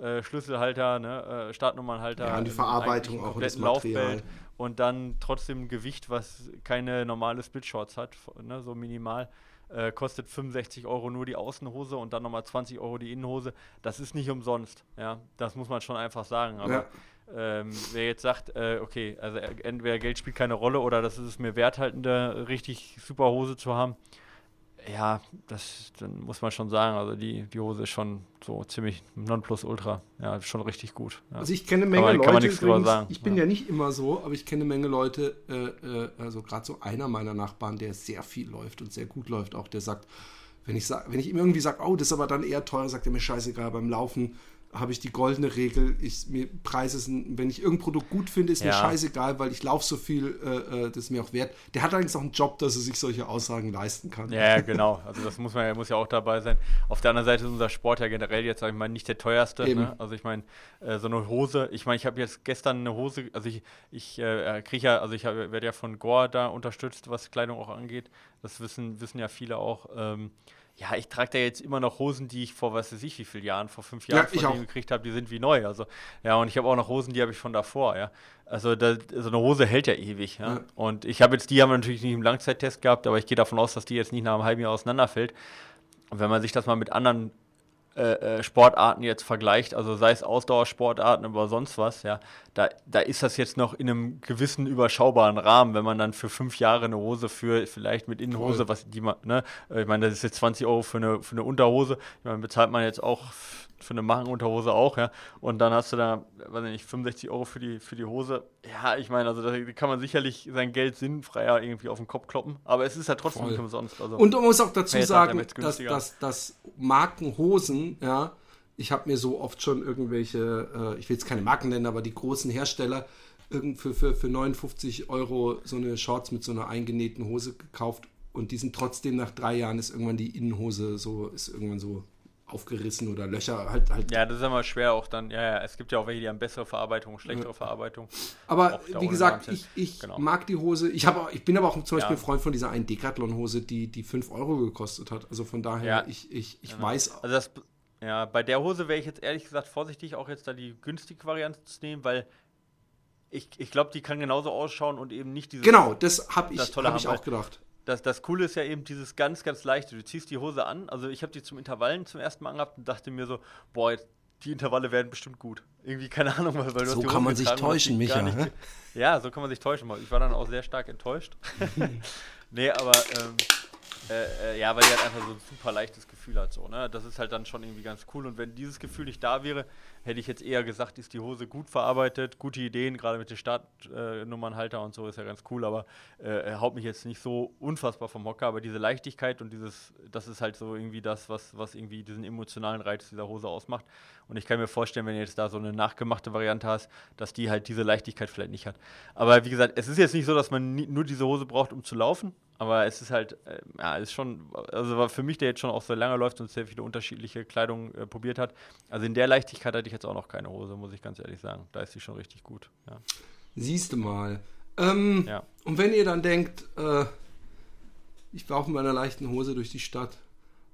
Speaker 2: äh, Schlüsselhalter, ne, äh, Startnummernhalter,
Speaker 1: Ja, und die
Speaker 2: ähm,
Speaker 1: Verarbeitung auch und das Material.
Speaker 2: Und dann trotzdem Gewicht, was keine normale Splitshorts hat, ne, so minimal. Äh, kostet 65 Euro nur die Außenhose und dann nochmal 20 Euro die Innenhose. Das ist nicht umsonst, ja. Das muss man schon einfach sagen. Aber
Speaker 1: Ja.
Speaker 2: Ähm, wer jetzt sagt, äh, okay, also entweder Geld spielt keine Rolle oder das ist es mir wert, halt eine richtig super Hose zu haben, ja, das dann muss man schon sagen. Also die, die Hose ist schon so ziemlich Nonplusultra. Ja, schon richtig gut. Ja.
Speaker 1: Also ich kenne eine Menge
Speaker 2: man- kann man
Speaker 1: Leute übrigens,
Speaker 2: sagen,
Speaker 1: ich bin
Speaker 2: ja.
Speaker 1: ja. nicht immer so, aber ich kenne eine Menge Leute, äh, äh, also gerade so einer meiner Nachbarn, der sehr viel läuft und sehr gut läuft auch, der sagt, wenn ich, sag, wenn ich ihm irgendwie sage, oh, das ist aber dann eher teuer, sagt er mir scheißegal, beim Laufen habe ich die goldene Regel, ich, mir Preise sind, wenn ich irgendein Produkt gut finde, ist mir
Speaker 2: Ja.
Speaker 1: scheißegal, weil ich laufe so viel, äh, äh, das ist mir auch wert. Der hat allerdings auch einen Job, dass er sich solche Aussagen leisten kann.
Speaker 2: Ja, genau. Also das muss man ja, muss ja auch dabei sein. Auf der anderen Seite ist unser Sport ja generell jetzt, sag ich mal, nicht der teuerste. Ne? Also ich meine, äh, so eine Hose, ich meine, ich habe jetzt gestern eine Hose, also ich, ich äh, kriege ja, also ich werde ja von Gore da unterstützt, was Kleidung auch angeht. Das wissen, wissen ja viele auch. Ähm, ja, ich trage da jetzt immer noch Hosen, die ich vor was weiß ich wie vielen Jahren, vor fünf
Speaker 1: Ja,
Speaker 2: Jahren
Speaker 1: ich
Speaker 2: von gekriegt habe, die sind wie neu. Also ja, und ich habe auch noch Hosen, die habe ich von davor, ja. Also da, so eine Hose hält ja ewig, ja.
Speaker 1: Ja.
Speaker 2: Und ich habe jetzt die haben wir natürlich nicht im Langzeittest gehabt, aber ich gehe davon aus, dass die jetzt nicht nach einem halben Jahr auseinanderfällt. Und wenn man sich das mal mit anderen äh, äh, Sportarten jetzt vergleicht, also sei es Ausdauersportarten oder sonst was, ja, da, da ist das jetzt noch in einem gewissen überschaubaren Rahmen, wenn man dann für fünf Jahre eine Hose für vielleicht mit Innenhose,
Speaker 1: Voll.
Speaker 2: was die man, ne, äh, ich meine, das ist jetzt 20 Euro für eine, für eine Unterhose, ich meine, bezahlt man jetzt auch für eine Machenunterhose auch, ja, und dann hast du da, weiß ich nicht, 65 Euro für die, für die Hose, ja, ich meine, also da kann man sicherlich sein Geld sinnfreier irgendwie auf den Kopf kloppen, aber es ist ja trotzdem
Speaker 1: Voll.
Speaker 2: nicht umsonst, also.
Speaker 1: Und man muss auch dazu sagen, dass, dass, dass Markenhosen, ja, ich habe mir so oft schon irgendwelche, äh, ich will jetzt keine Marken nennen, aber die großen Hersteller für, für, für 59 Euro so eine Shorts mit so einer eingenähten Hose gekauft und die sind trotzdem nach drei Jahren ist irgendwann die Innenhose so, ist irgendwann so aufgerissen oder Löcher halt halt.
Speaker 2: Ja, das ist immer schwer auch dann. Ja, ja, es gibt ja auch welche, die haben bessere Verarbeitung, schlechtere ja. Verarbeitung.
Speaker 1: Aber wie gesagt, ich, ich genau. mag die Hose. Ich, hab, ich bin aber auch zum Beispiel ja. Freund von dieser einen Decathlon-Hose, die, die 5 Euro gekostet hat. Also von daher, ja. ich, ich, ich weiß.
Speaker 2: Also das, ja, bei der Hose wäre ich jetzt ehrlich gesagt vorsichtig, auch jetzt da die günstige Variante zu nehmen, weil ich, ich glaube, die kann genauso ausschauen und eben nicht
Speaker 1: dieses. Genau, das habe ich, hab ich auch gedacht.
Speaker 2: Das, das Coole ist ja eben dieses ganz, ganz leichte. Du ziehst die Hose an. Also ich habe die zum Intervallen zum ersten Mal angehabt und dachte mir so, boah, die Intervalle werden bestimmt gut. Irgendwie, keine Ahnung, weil, weil
Speaker 1: So kann man sich täuschen, Micha. Nicht,
Speaker 2: ja, so kann man sich täuschen. Ich war dann auch sehr stark enttäuscht. nee, aber ähm, äh, äh, ja, weil die halt einfach so ein super leichtes Gefühl hat. So, ne? Das ist halt dann schon irgendwie ganz cool. Und wenn dieses Gefühl nicht da wäre, hätte ich jetzt eher gesagt, ist die Hose gut verarbeitet, gute Ideen, gerade mit den Startnummernhalter und so ist ja ganz cool, aber äh, haut mich jetzt nicht so unfassbar vom Hocker. Aber diese Leichtigkeit und dieses, das ist halt so irgendwie das, was, was irgendwie diesen emotionalen Reiz dieser Hose ausmacht. Und ich kann mir vorstellen, wenn ihr jetzt da so eine nachgemachte Variante hast, dass die halt diese Leichtigkeit vielleicht nicht hat. Aber wie gesagt, es ist jetzt nicht so, dass man nur diese Hose braucht, um zu laufen. Aber es ist halt, äh, ja, ist schon, also für mich, der jetzt schon auch so lange läuft und sehr viele unterschiedliche Kleidung äh, probiert hat. Also in der Leichtigkeit hatte ich jetzt auch noch keine Hose, muss ich ganz ehrlich sagen. Da ist sie schon richtig gut. Ja.
Speaker 1: Siehst du mal. Ähm, ja. Und wenn ihr dann denkt, äh, ich laufe mit einer leichten Hose durch die Stadt,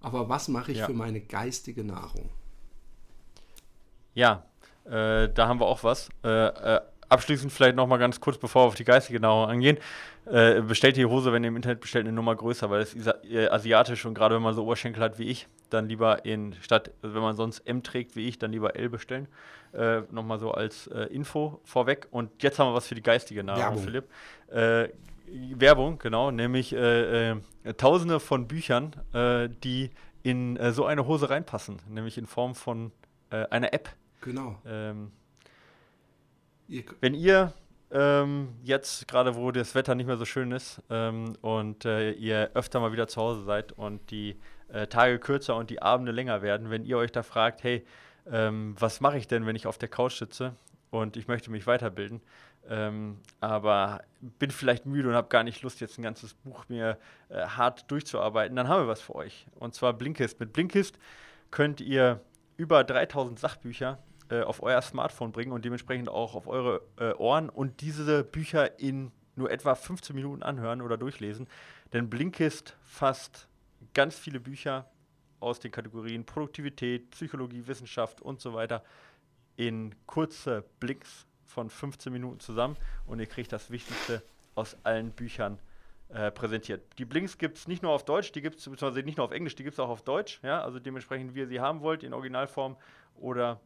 Speaker 1: aber was mache ich ja. für meine geistige Nahrung?
Speaker 2: Ja, äh, da haben wir auch was. Äh, äh, abschließend vielleicht noch mal ganz kurz, bevor wir auf die geistige Nahrung angehen. Äh, bestellt die Hose, wenn ihr im Internet bestellt, eine Nummer größer, weil es ist äh, asiatisch und gerade wenn man so Oberschenkel hat wie ich, dann lieber in statt, also wenn man sonst M trägt wie ich, dann lieber L bestellen. Äh, Nochmal so als äh, Info vorweg. Und jetzt haben wir was für die geistige Nahrung, Werbung. Philipp. Äh, Werbung, genau, nämlich äh, tausende von Büchern, die in so eine Hose reinpassen, nämlich in Form von einer App.
Speaker 1: Genau.
Speaker 2: Ähm, wenn ihr ähm, jetzt, gerade wo das Wetter nicht mehr so schön ist ähm, und äh, ihr öfter mal wieder zu Hause seid und die äh, Tage kürzer und die Abende länger werden, wenn ihr euch da fragt, hey, ähm, was mache ich denn, wenn ich auf der Couch sitze und ich möchte mich weiterbilden, ähm, aber bin vielleicht müde und habe gar nicht Lust, jetzt ein ganzes Buch mir äh, hart durchzuarbeiten, dann haben wir was für euch. Und zwar Blinkist. Mit Blinkist könnt ihr über 3000 Sachbücher äh, auf euer Smartphone bringen und dementsprechend auch auf eure äh, Ohren und diese Bücher in nur etwa 15 Minuten anhören oder durchlesen. Denn Blinkist fasst ganz viele Bücher aus den Kategorien Produktivität, Psychologie, Wissenschaft und so weiter in kurze Blinks von 15 Minuten zusammen und ihr kriegt das Wichtigste aus allen Büchern äh, präsentiert. Die Blinks gibt es nicht nur auf Deutsch, die gibt es beziehungsweise nicht nur auf Englisch, die gibt es auch auf Deutsch, ja, also dementsprechend, wie ihr sie haben wollt, in Originalform oder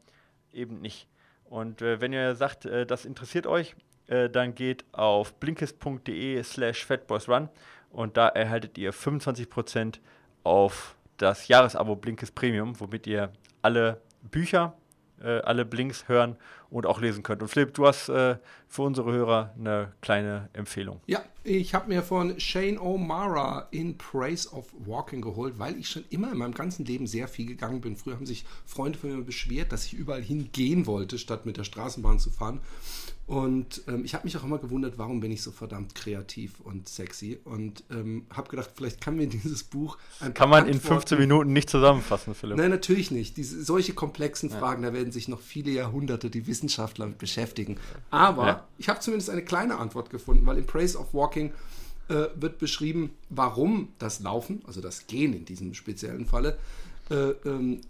Speaker 2: eben nicht. Und äh, wenn ihr sagt, äh, das interessiert euch, äh, dann geht auf blinkist.de slash fatboysrun und da erhaltet ihr 25% auf das Jahresabo Blinkist Premium, womit ihr alle Bücher, äh, alle Blinks hören und auch lesen könnt. Und Philipp, du hast äh, für unsere Hörer eine kleine Empfehlung.
Speaker 1: Ja, ich habe mir von Shane O'Mara in Praise of Walking geholt, weil ich schon immer in meinem ganzen Leben sehr viel gegangen bin. Früher haben sich Freunde von mir beschwert, dass ich überall hingehen wollte, statt mit der Straßenbahn zu fahren. Und ähm, ich habe mich auch immer gewundert, warum bin ich so verdammt kreativ und sexy. Und ähm, habe gedacht, vielleicht kann mir dieses Buch
Speaker 2: ein Kann man in 15 Minuten nicht zusammenfassen, Philipp.
Speaker 1: Nein, natürlich nicht. Diese, solche komplexen Fragen, ja. da werden sich noch viele Jahrhunderte die Wissenschaftler mit beschäftigen. Aber ja. ich habe zumindest eine kleine Antwort gefunden, weil in Praise of Walking äh, wird beschrieben, warum das Laufen, also das Gehen in diesem speziellen Falle,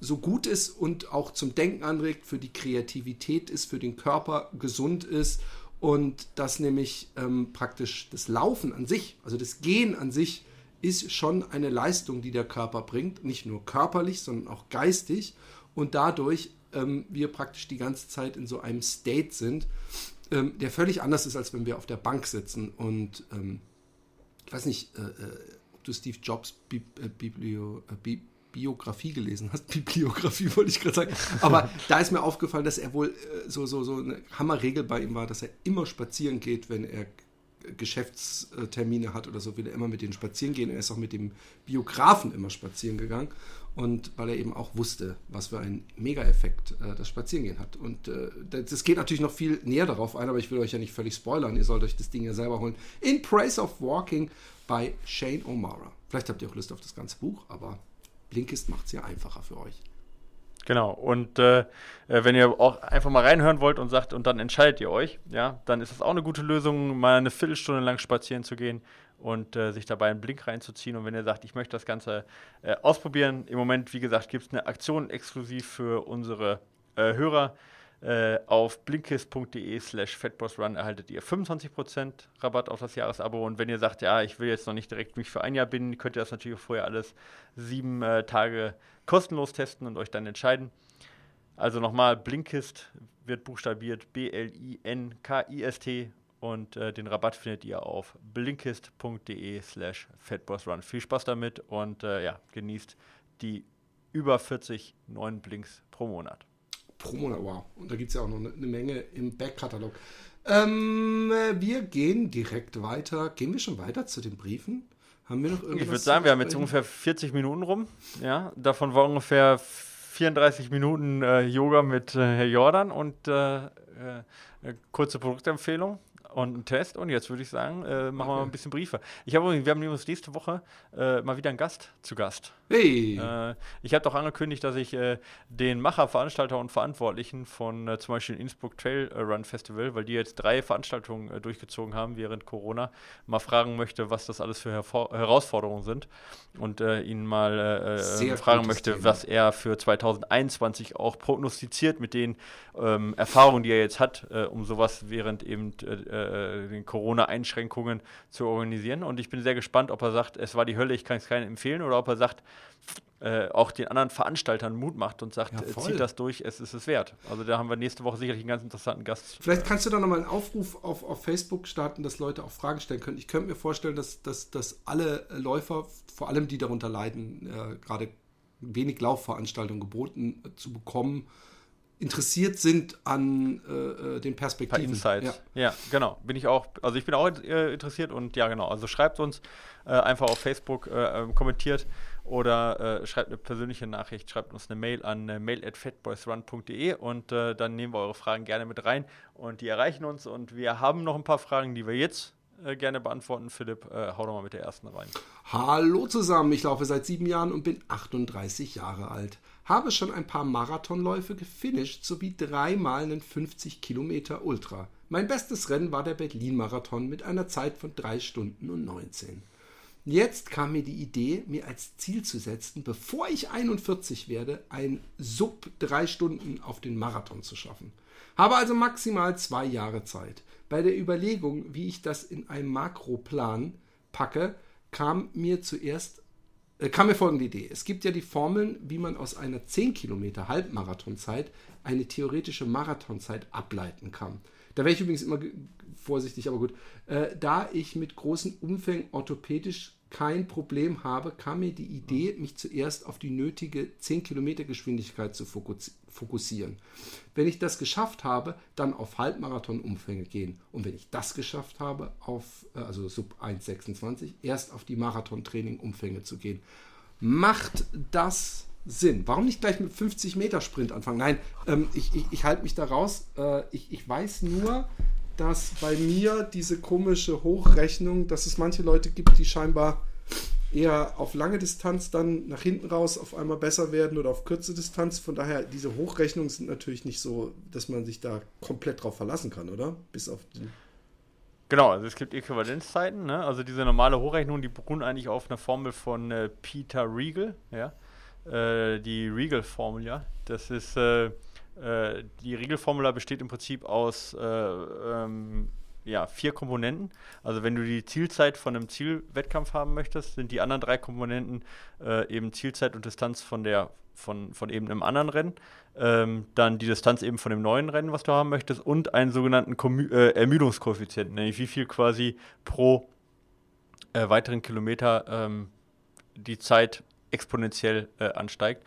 Speaker 1: so gut ist und auch zum Denken anregt, für die Kreativität ist, für den Körper gesund ist und dass nämlich ähm, praktisch das Laufen an sich, also das Gehen an sich, ist schon eine Leistung, die der Körper bringt, nicht nur körperlich, sondern auch geistig und dadurch ähm, wir praktisch die ganze Zeit in so einem State sind, ähm, der völlig anders ist, als wenn wir auf der Bank sitzen und ähm, ich weiß nicht, äh, äh, ob du Steve Jobs Bi äh, Biblio, äh, Biografie gelesen hast. Bibliografie wollte ich gerade sagen. Aber da ist mir aufgefallen, dass er wohl äh, so, so, so eine Hammerregel bei ihm war, dass er immer spazieren geht, wenn er Geschäftstermine hat oder so, will er immer mit denen spazieren gehen. Er ist auch mit dem Biografen immer spazieren gegangen. Und weil er eben auch wusste, was für einen Mega-Effekt äh, das Spazierengehen hat. Und äh, das geht natürlich noch viel näher darauf ein, aber ich will euch ja nicht völlig spoilern. Ihr sollt euch das Ding ja selber holen. In Praise of Walking bei Shane O'Mara. Vielleicht habt ihr auch Lust auf das ganze Buch, aber Blinkist macht es ja einfacher für euch.
Speaker 2: Genau, und äh, äh, wenn ihr auch einfach mal reinhören wollt und sagt, und dann entscheidet ihr euch, ja, dann ist das auch eine gute Lösung, mal eine Viertelstunde lang spazieren zu gehen und äh, sich dabei einen Blink reinzuziehen. Und wenn ihr sagt, ich möchte das Ganze äh, ausprobieren, im Moment, wie gesagt, gibt es eine Aktion exklusiv für unsere äh, Hörer. Äh, auf blinkist.de slash fatbossrun erhaltet ihr 25% Rabatt auf das Jahresabo. Und wenn ihr sagt, ja, ich will jetzt noch nicht direkt mich für ein Jahr binden, könnt ihr das natürlich vorher alles sieben äh, Tage kostenlos testen und euch dann entscheiden. Also nochmal, Blinkist wird buchstabiert B-L-I-N-K-I-S-T und äh, den Rabatt findet ihr auf blinkist.de slash fatbossrun. Viel Spaß damit und äh, ja, genießt die über 40 neuen Blinks pro Monat.
Speaker 1: Pro Monat, wow. Und da gibt es ja auch noch eine, eine Menge im Backkatalog. Ähm, wir gehen direkt weiter. Gehen wir schon weiter zu den Briefen? Haben wir noch irgendwas?
Speaker 2: Ich würde sagen, wir haben jetzt ungefähr 40 Minuten rum. Ja, davon war ungefähr 34 Minuten äh, Yoga mit äh, Herr Jordan und äh, äh kurze Produktempfehlung und einen Test. Und jetzt würde ich sagen, äh, machen okay. wir mal ein bisschen Briefe. Ich habe wir haben übrigens nächste Woche äh, mal wieder einen Gast zu Gast.
Speaker 1: Hey!
Speaker 2: Äh, ich habe doch angekündigt, dass ich äh, den Macher, Veranstalter und Verantwortlichen von äh, zum Beispiel Innsbruck Trail Run Festival, weil die jetzt drei Veranstaltungen äh, durchgezogen haben während Corona, mal fragen möchte, was das alles für Hervor Herausforderungen sind und ihn mal fragen möchte, Thema. was er für 2021 auch prognostiziert mit den ähm, Erfahrungen, die er jetzt hat, um sowas während eben äh, den Corona-Einschränkungen zu organisieren. Und ich bin sehr gespannt, ob er sagt, es war die Hölle, ich kann es keinen empfehlen, oder ob er sagt, äh, auch den anderen Veranstaltern Mut macht und sagt, ja, äh, zieht das durch, es ist es wert. Also da haben wir nächste Woche sicherlich einen ganz interessanten Gast.
Speaker 1: Vielleicht kannst du da nochmal einen Aufruf auf, auf Facebook starten, dass Leute auch Fragen stellen können. Ich könnte mir vorstellen, dass, dass, dass alle Läufer, vor allem die darunter leiden, äh, gerade wenig Laufveranstaltungen geboten zu bekommen, interessiert sind an äh, äh den Perspektiven.
Speaker 2: Insights. Ja. ja. genau. Bin ich auch, also ich bin auch äh, interessiert und ja, genau. Also schreibt uns äh, einfach auf Facebook, äh, ähm, kommentiert oder äh, schreibt eine persönliche Nachricht, schreibt uns eine Mail an äh, mail at fatboysrun.de und dann nehmen wir eure Fragen gerne mit rein und die erreichen uns und wir haben noch ein paar Fragen, die wir jetzt gerne beantworten. Philipp, hau doch mal mit der ersten rein.
Speaker 1: Hallo zusammen, ich laufe seit sieben Jahren und bin 38 Jahre alt habe schon ein paar Marathonläufe gefinisht sowie dreimal einen 50 Kilometer Ultra. Mein bestes Rennen war der Berlin-Marathon mit einer Zeit von 3 Stunden und 19. Jetzt kam mir die Idee, mir als Ziel zu setzen, bevor ich 41 werde, ein Sub 3 Stunden auf den Marathon zu schaffen. Habe also maximal zwei Jahre Zeit. Bei der Überlegung, wie ich das in einem Makroplan packe, kam mir zuerst äh, kam mir folgende Idee. Es gibt ja die Formeln, wie man aus einer 10 Kilometer Halbmarathonzeit eine theoretische Marathonzeit ableiten kann. Da wäre ich übrigens immer vorsichtig, aber gut. Äh, da ich mit großen Umfängen orthopädisch kein Problem habe, kam mir die Idee, mich zuerst auf die nötige 10 Kilometer Geschwindigkeit zu fokussieren. Wenn ich das geschafft habe, dann auf Halbmarathon-Umfänge gehen. Und wenn ich das geschafft habe, auf, äh, also sub 1,26, erst auf die Marathon-Training-Umfänge zu gehen. Macht das Sinn? Warum nicht gleich mit 50 Meter Sprint anfangen? Nein, ähm, ich, ich, ich halte mich da raus. Äh, ich, ich weiß nur, dass bei mir diese komische Hochrechnung, dass es manche Leute gibt, die scheinbar eher auf lange Distanz dann nach hinten raus auf einmal besser werden oder auf kurze Distanz. Von daher, diese Hochrechnungen sind natürlich nicht so, dass man sich da komplett drauf verlassen kann, oder? Bis auf den.
Speaker 2: Genau, also es gibt Äquivalenzzeiten, ne? Also diese normale Hochrechnung, die beruhen eigentlich auf einer Formel von äh, Peter Regal, ja. Äh, die Regal-Formel, ja. Das ist äh, äh, die Regelformula besteht im Prinzip aus äh, ähm, ja, vier Komponenten. Also wenn du die Zielzeit von einem Zielwettkampf haben möchtest, sind die anderen drei Komponenten äh, eben Zielzeit und Distanz von der von, von eben einem anderen Rennen, ähm, dann die Distanz eben von dem neuen Rennen, was du haben möchtest, und einen sogenannten Komü äh, Ermüdungskoeffizienten, nämlich wie viel quasi pro äh, weiteren Kilometer ähm, die Zeit exponentiell äh, ansteigt.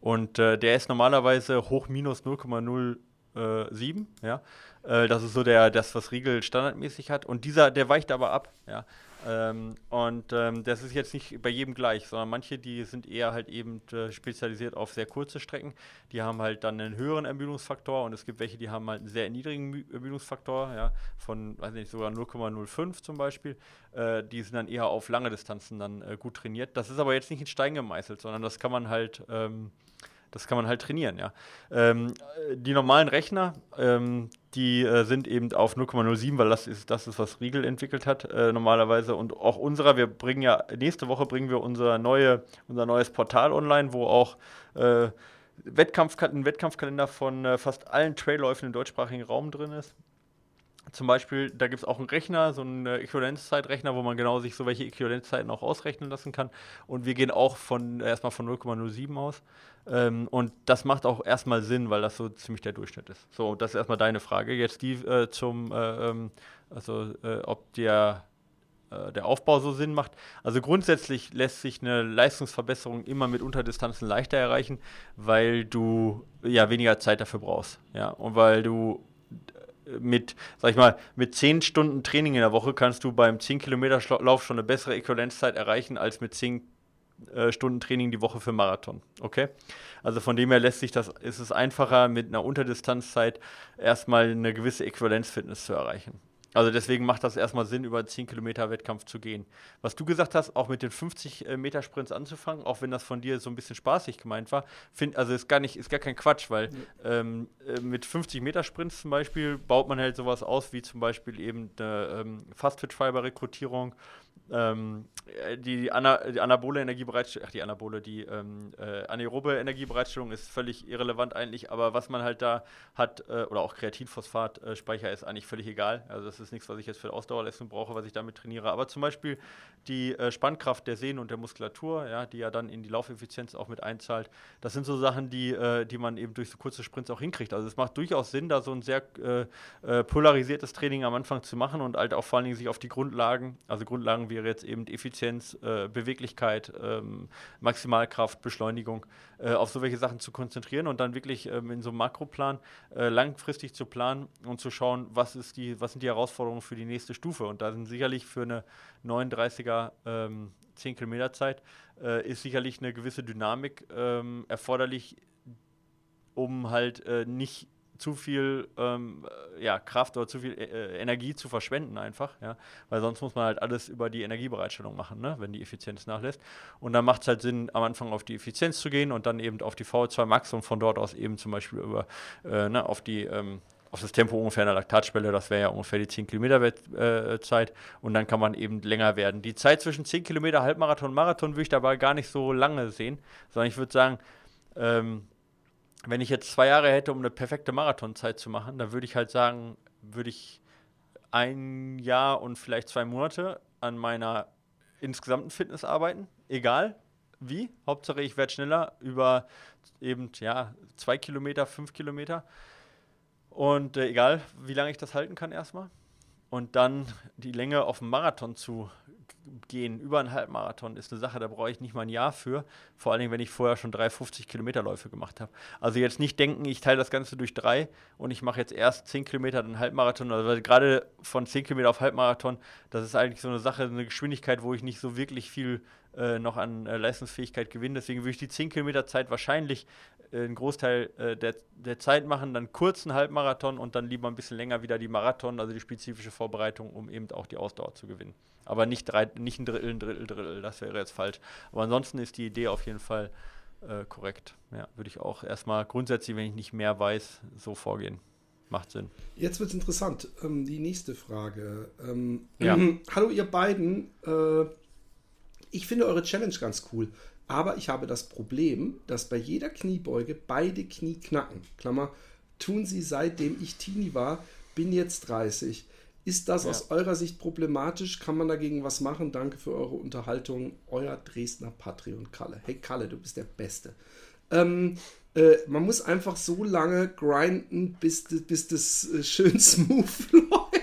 Speaker 2: Und äh, der ist normalerweise hoch minus 0,0 0,07, ja. Äh, das ist so der, das, was Riegel standardmäßig hat. Und dieser, der weicht aber ab, ja. Ähm, und ähm, das ist jetzt nicht bei jedem gleich, sondern manche, die sind eher halt eben äh, spezialisiert auf sehr kurze Strecken. Die haben halt dann einen höheren Ermüdungsfaktor und es gibt welche, die haben halt einen sehr niedrigen Ermüdungsfaktor, ja, von, weiß nicht, sogar 0,05 zum Beispiel. Äh, die sind dann eher auf lange Distanzen dann äh, gut trainiert. Das ist aber jetzt nicht in Stein gemeißelt, sondern das kann man halt. Ähm, das kann man halt trainieren, ja. Ähm, die normalen Rechner, ähm, die äh, sind eben auf 0,07, weil das ist das ist, was Riegel entwickelt hat äh, normalerweise und auch unserer. Wir bringen ja nächste Woche bringen wir unser neue unser neues Portal online, wo auch äh, Wettkampf, ein Wettkampfkalender von äh, fast allen Trailläufen im deutschsprachigen Raum drin ist. Zum Beispiel, da gibt es auch einen Rechner, so einen äh, Äquivalenzzeitrechner, wo man genau sich so welche Äquivalenzzeiten auch ausrechnen lassen kann. Und wir gehen auch von erstmal von 0,07 aus. Ähm, und das macht auch erstmal Sinn, weil das so ziemlich der Durchschnitt ist. So, das ist erstmal deine Frage. Jetzt die äh, zum, äh, ähm, also äh, ob der, äh, der Aufbau so Sinn macht. Also grundsätzlich lässt sich eine Leistungsverbesserung immer mit Unterdistanzen leichter erreichen, weil du ja weniger Zeit dafür brauchst. Ja, und weil du mit, sag ich mal, mit 10 Stunden Training in der Woche kannst du beim 10 Kilometer Lauf schon eine bessere Äquivalenzzeit erreichen als mit 10 äh, Stunden Training die Woche für Marathon. Okay? Also von dem her lässt sich das, ist es einfacher, mit einer Unterdistanzzeit erstmal eine gewisse Äquivalenzfitness zu erreichen. Also deswegen macht das erstmal Sinn, über 10 Kilometer Wettkampf zu gehen. Was du gesagt hast, auch mit den 50 äh, Meter Sprints anzufangen, auch wenn das von dir so ein bisschen spaßig gemeint war, find, also ist gar nicht, ist gar kein Quatsch, weil ja. ähm, äh, mit 50 Meter Sprints zum Beispiel baut man halt sowas aus, wie zum Beispiel eben eine ähm, Fast-Fit-Fiber-Rekrutierung ähm, äh, die, Ana, die, anabole Energiebereitstellung, ach die anabole, die ähm, äh, anaerobe Energiebereitstellung ist völlig irrelevant eigentlich, aber was man halt da hat, äh, oder auch Kreatinphosphat-Speicher ist eigentlich völlig egal. Also das ist nichts, was ich jetzt für Ausdauerleistung brauche, was ich damit trainiere. Aber zum Beispiel die äh, Spannkraft der Sehnen und der Muskulatur, ja, die ja dann in die Laufeffizienz auch mit einzahlt, das sind so Sachen, die, äh, die man eben durch so kurze Sprints auch hinkriegt. Also es macht durchaus Sinn, da so ein sehr äh, polarisiertes Training am Anfang zu machen und halt auch vor allen Dingen sich auf die Grundlagen, also Grundlagen wäre jetzt eben Effizienz, äh, Beweglichkeit, ähm, Maximalkraft, Beschleunigung, äh, auf so welche Sachen zu konzentrieren und dann wirklich ähm, in so einem Makroplan äh, langfristig zu planen und zu schauen, was, ist die, was sind die Herausforderungen für die nächste Stufe. Und da sind sicherlich für eine 39er ähm, 10 Kilometer Zeit äh, ist sicherlich eine gewisse Dynamik ähm, erforderlich, um halt äh, nicht zu viel ähm, äh, ja, Kraft oder zu viel äh, äh, Energie zu verschwenden einfach, ja, weil sonst muss man halt alles über die Energiebereitstellung machen, ne, wenn die Effizienz nachlässt. Und dann macht es halt Sinn, am Anfang auf die Effizienz zu gehen und dann eben auf die VO2 Max und von dort aus eben zum Beispiel über äh, ne, auf die ähm, auf das Tempo ungefähr einer Laktatschwelle, das wäre ja ungefähr die 10 Kilometer äh, Zeit und dann kann man eben länger werden. Die Zeit zwischen 10 Kilometer, Halbmarathon und Marathon würde ich dabei gar nicht so lange sehen, sondern ich würde sagen, ähm, wenn ich jetzt zwei Jahre hätte, um eine perfekte Marathonzeit zu machen, dann würde ich halt sagen, würde ich ein Jahr und vielleicht zwei Monate an meiner insgesamten Fitness arbeiten, egal wie. Hauptsache, ich werde schneller über eben ja zwei Kilometer, fünf Kilometer und äh, egal, wie lange ich das halten kann erstmal. Und dann die Länge auf dem Marathon zu gehen, über einen Halbmarathon, ist eine Sache, da brauche ich nicht mal ein Jahr für. Vor allen Dingen, wenn ich vorher schon drei 50 Kilometer Läufe gemacht habe. Also jetzt nicht denken, ich teile das Ganze durch drei und ich mache jetzt erst 10 Kilometer, dann Halbmarathon. Also gerade von 10 Kilometer auf Halbmarathon, das ist eigentlich so eine Sache, eine Geschwindigkeit, wo ich nicht so wirklich viel äh, noch an äh, Leistungsfähigkeit gewinne. Deswegen würde ich die 10 Kilometer Zeit wahrscheinlich einen Großteil äh, der, der Zeit machen, dann kurzen Halbmarathon und dann lieber ein bisschen länger wieder die Marathon, also die spezifische Vorbereitung, um eben auch die Ausdauer zu gewinnen. Aber nicht, drei, nicht ein Drittel, ein Drittel, Drittel, das wäre jetzt falsch. Aber ansonsten ist die Idee auf jeden Fall äh, korrekt. Ja, würde ich auch erstmal grundsätzlich, wenn ich nicht mehr weiß, so vorgehen. Macht Sinn.
Speaker 1: Jetzt wird es interessant. Ähm, die nächste Frage. Ähm, ja. äh, hallo ihr beiden. Äh, ich finde eure Challenge ganz cool. Aber ich habe das Problem, dass bei jeder Kniebeuge beide Knie knacken. Klammer, tun sie seitdem ich Teenie war, bin jetzt 30. Ist das ja. aus eurer Sicht problematisch? Kann man dagegen was machen? Danke für eure Unterhaltung. Euer Dresdner Patreon Kalle. Hey Kalle, du bist der Beste. Ähm, äh, man muss einfach so lange grinden, bis, bis das äh, schön smooth läuft.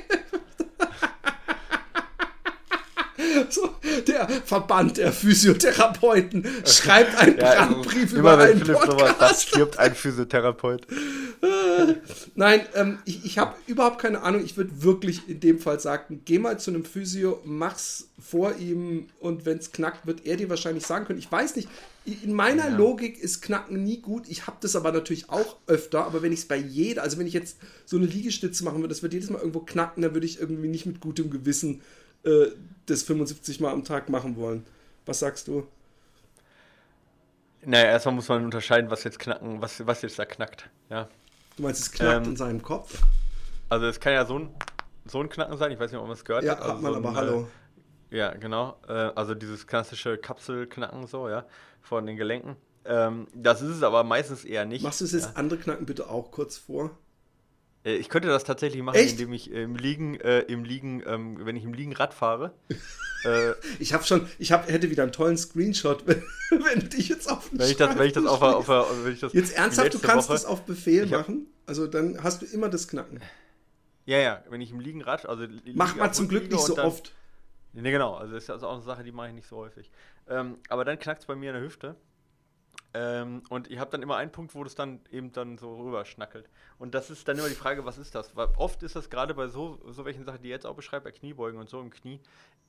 Speaker 1: So, der Verband der Physiotherapeuten schreibt einen ja, Brandbrief also, über einen
Speaker 2: Philipp Podcast. Sagt, stirbt ein Physiotherapeut.
Speaker 1: Nein, ähm, ich, ich habe überhaupt keine Ahnung. Ich würde wirklich in dem Fall sagen, geh mal zu einem Physio, mach's vor ihm und wenn es knackt, wird er dir wahrscheinlich sagen können. Ich weiß nicht, in meiner ja. Logik ist Knacken nie gut. Ich habe das aber natürlich auch öfter, aber wenn ich es bei jeder, also wenn ich jetzt so eine Liegestütze machen würde, das wird jedes Mal irgendwo knacken, dann würde ich irgendwie nicht mit gutem Gewissen äh, das 75 Mal am Tag machen wollen. Was sagst du?
Speaker 2: Naja, erstmal muss man unterscheiden, was jetzt knacken, was, was jetzt da knackt. Ja.
Speaker 1: Du meinst, es knackt ähm, in seinem Kopf?
Speaker 2: Also es kann ja so ein, so ein Knacken sein, ich weiß nicht, ob man es gehört
Speaker 1: ja,
Speaker 2: hat.
Speaker 1: Ja,
Speaker 2: also
Speaker 1: hat man,
Speaker 2: so
Speaker 1: aber hallo.
Speaker 2: Äh, ja, genau. Äh, also dieses klassische Kapselknacken so, ja, von den Gelenken. Ähm, das ist es aber meistens eher nicht.
Speaker 1: Machst du es jetzt ja. andere Knacken bitte auch kurz vor?
Speaker 2: Äh, ich könnte das tatsächlich machen, Echt? indem ich im Liegen, äh, im Liegen, ähm, wenn ich im Liegen Rad fahre.
Speaker 1: äh, ich habe schon, ich hab, hätte wieder einen tollen Screenshot, wenn, wenn dich jetzt auf
Speaker 2: wenn ich das, wenn ich das auf, auf, auf wenn ich das
Speaker 1: Jetzt ernsthaft, du kannst Woche, das auf Befehl machen. Also dann hast du immer das Knacken.
Speaker 2: Ja, ja, wenn ich im Liegen Rad, also
Speaker 1: Mach mal zum Glück nicht so dann, oft.
Speaker 2: Ne, genau, also das ist also auch eine Sache, die mache ich nicht so häufig. Ähm, aber dann knackt es bei mir in der Hüfte. Ähm, und ich habe dann immer einen Punkt, wo das dann eben dann so rüber schnackelt. Und das ist dann immer die Frage, was ist das? Weil oft ist das gerade bei so, so welchen Sachen, die jetzt auch beschreibt, bei Kniebeugen und so im Knie,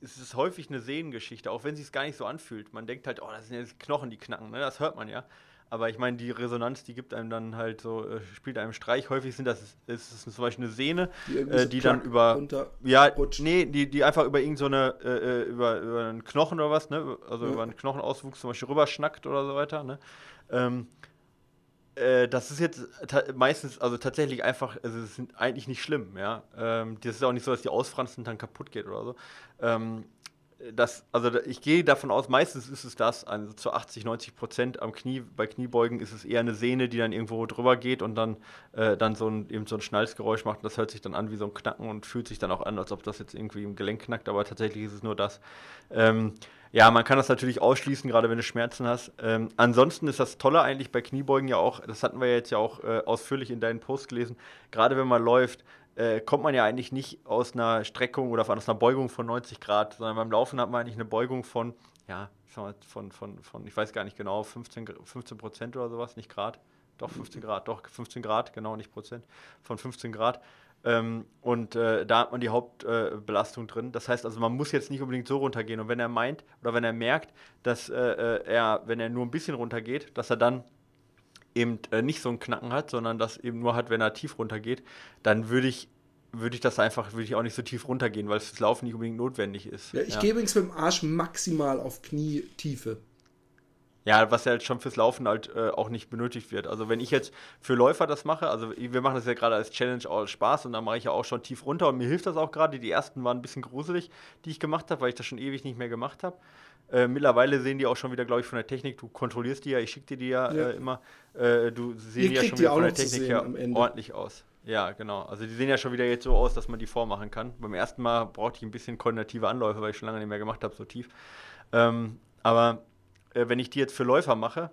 Speaker 2: ist es häufig eine Sehnengeschichte, auch wenn es sich gar nicht so anfühlt. Man denkt halt, oh, das sind ja Knochen, die knacken, ne? das hört man ja. Aber ich meine, die Resonanz, die gibt einem dann halt so, äh, spielt einem Streich. Häufig sind das, ist es zum Beispiel eine Sehne, die, äh, die dann über, ja, rutscht. nee, die, die einfach über irgendeine, so äh, äh, über, über einen Knochen oder was, ne, also ja. über einen Knochenauswuchs zum Beispiel rüberschnackt oder so weiter, ne. Ähm, äh, das ist jetzt meistens, also tatsächlich einfach, also es ist eigentlich nicht schlimm, ja. Ähm, das ist auch nicht so, dass die ausfransen und dann kaputt geht oder so. Ähm, das, also ich gehe davon aus, meistens ist es das, also zu 80, 90 Prozent am Knie, bei Kniebeugen ist es eher eine Sehne, die dann irgendwo drüber geht und dann, äh, dann so ein, eben so ein Schnalzgeräusch macht. Das hört sich dann an wie so ein Knacken und fühlt sich dann auch an, als ob das jetzt irgendwie im Gelenk knackt, aber tatsächlich ist es nur das. Ähm, ja, man kann das natürlich ausschließen, gerade wenn du Schmerzen hast. Ähm, ansonsten ist das Tolle eigentlich bei Kniebeugen ja auch, das hatten wir jetzt ja auch äh, ausführlich in deinen Post gelesen, gerade wenn man läuft, äh, kommt man ja eigentlich nicht aus einer Streckung oder aus einer Beugung von 90 Grad, sondern beim Laufen hat man eigentlich eine Beugung von, ja, von, von, von ich weiß gar nicht genau, 15, 15 Prozent oder sowas, nicht Grad. Doch, 15 Grad, doch, 15 Grad, genau, nicht Prozent, von 15 Grad. Ähm, und äh, da hat man die Hauptbelastung äh, drin. Das heißt also, man muss jetzt nicht unbedingt so runtergehen. Und wenn er meint oder wenn er merkt, dass äh, äh er, wenn er nur ein bisschen runtergeht, dass er dann eben äh, nicht so einen Knacken hat, sondern das eben nur hat, wenn er tief runtergeht, dann würde ich würde ich das einfach, würde ich auch nicht so tief runtergehen, weil fürs Laufen nicht unbedingt notwendig ist.
Speaker 1: Ja, ich ja. gehe übrigens mit dem Arsch maximal auf Knietiefe.
Speaker 2: Ja, was ja halt schon fürs Laufen halt äh, auch nicht benötigt wird. Also wenn ich jetzt für Läufer das mache, also wir machen das ja gerade als Challenge auch als Spaß und da mache ich ja auch schon tief runter und mir hilft das auch gerade. Die ersten waren ein bisschen gruselig, die ich gemacht habe, weil ich das schon ewig nicht mehr gemacht habe. Äh, mittlerweile sehen die auch schon wieder, glaube ich, von der Technik. Du kontrollierst die ja, ich schicke dir die ja, ja. Äh, immer. Äh, du siehst ja schon wieder von der Technik her ordentlich aus. Ja, genau. Also die sehen ja schon wieder jetzt so aus, dass man die vormachen kann. Beim ersten Mal brauchte ich ein bisschen koordinative Anläufe, weil ich schon lange nicht mehr gemacht habe, so tief. Ähm, aber äh, wenn ich die jetzt für Läufer mache,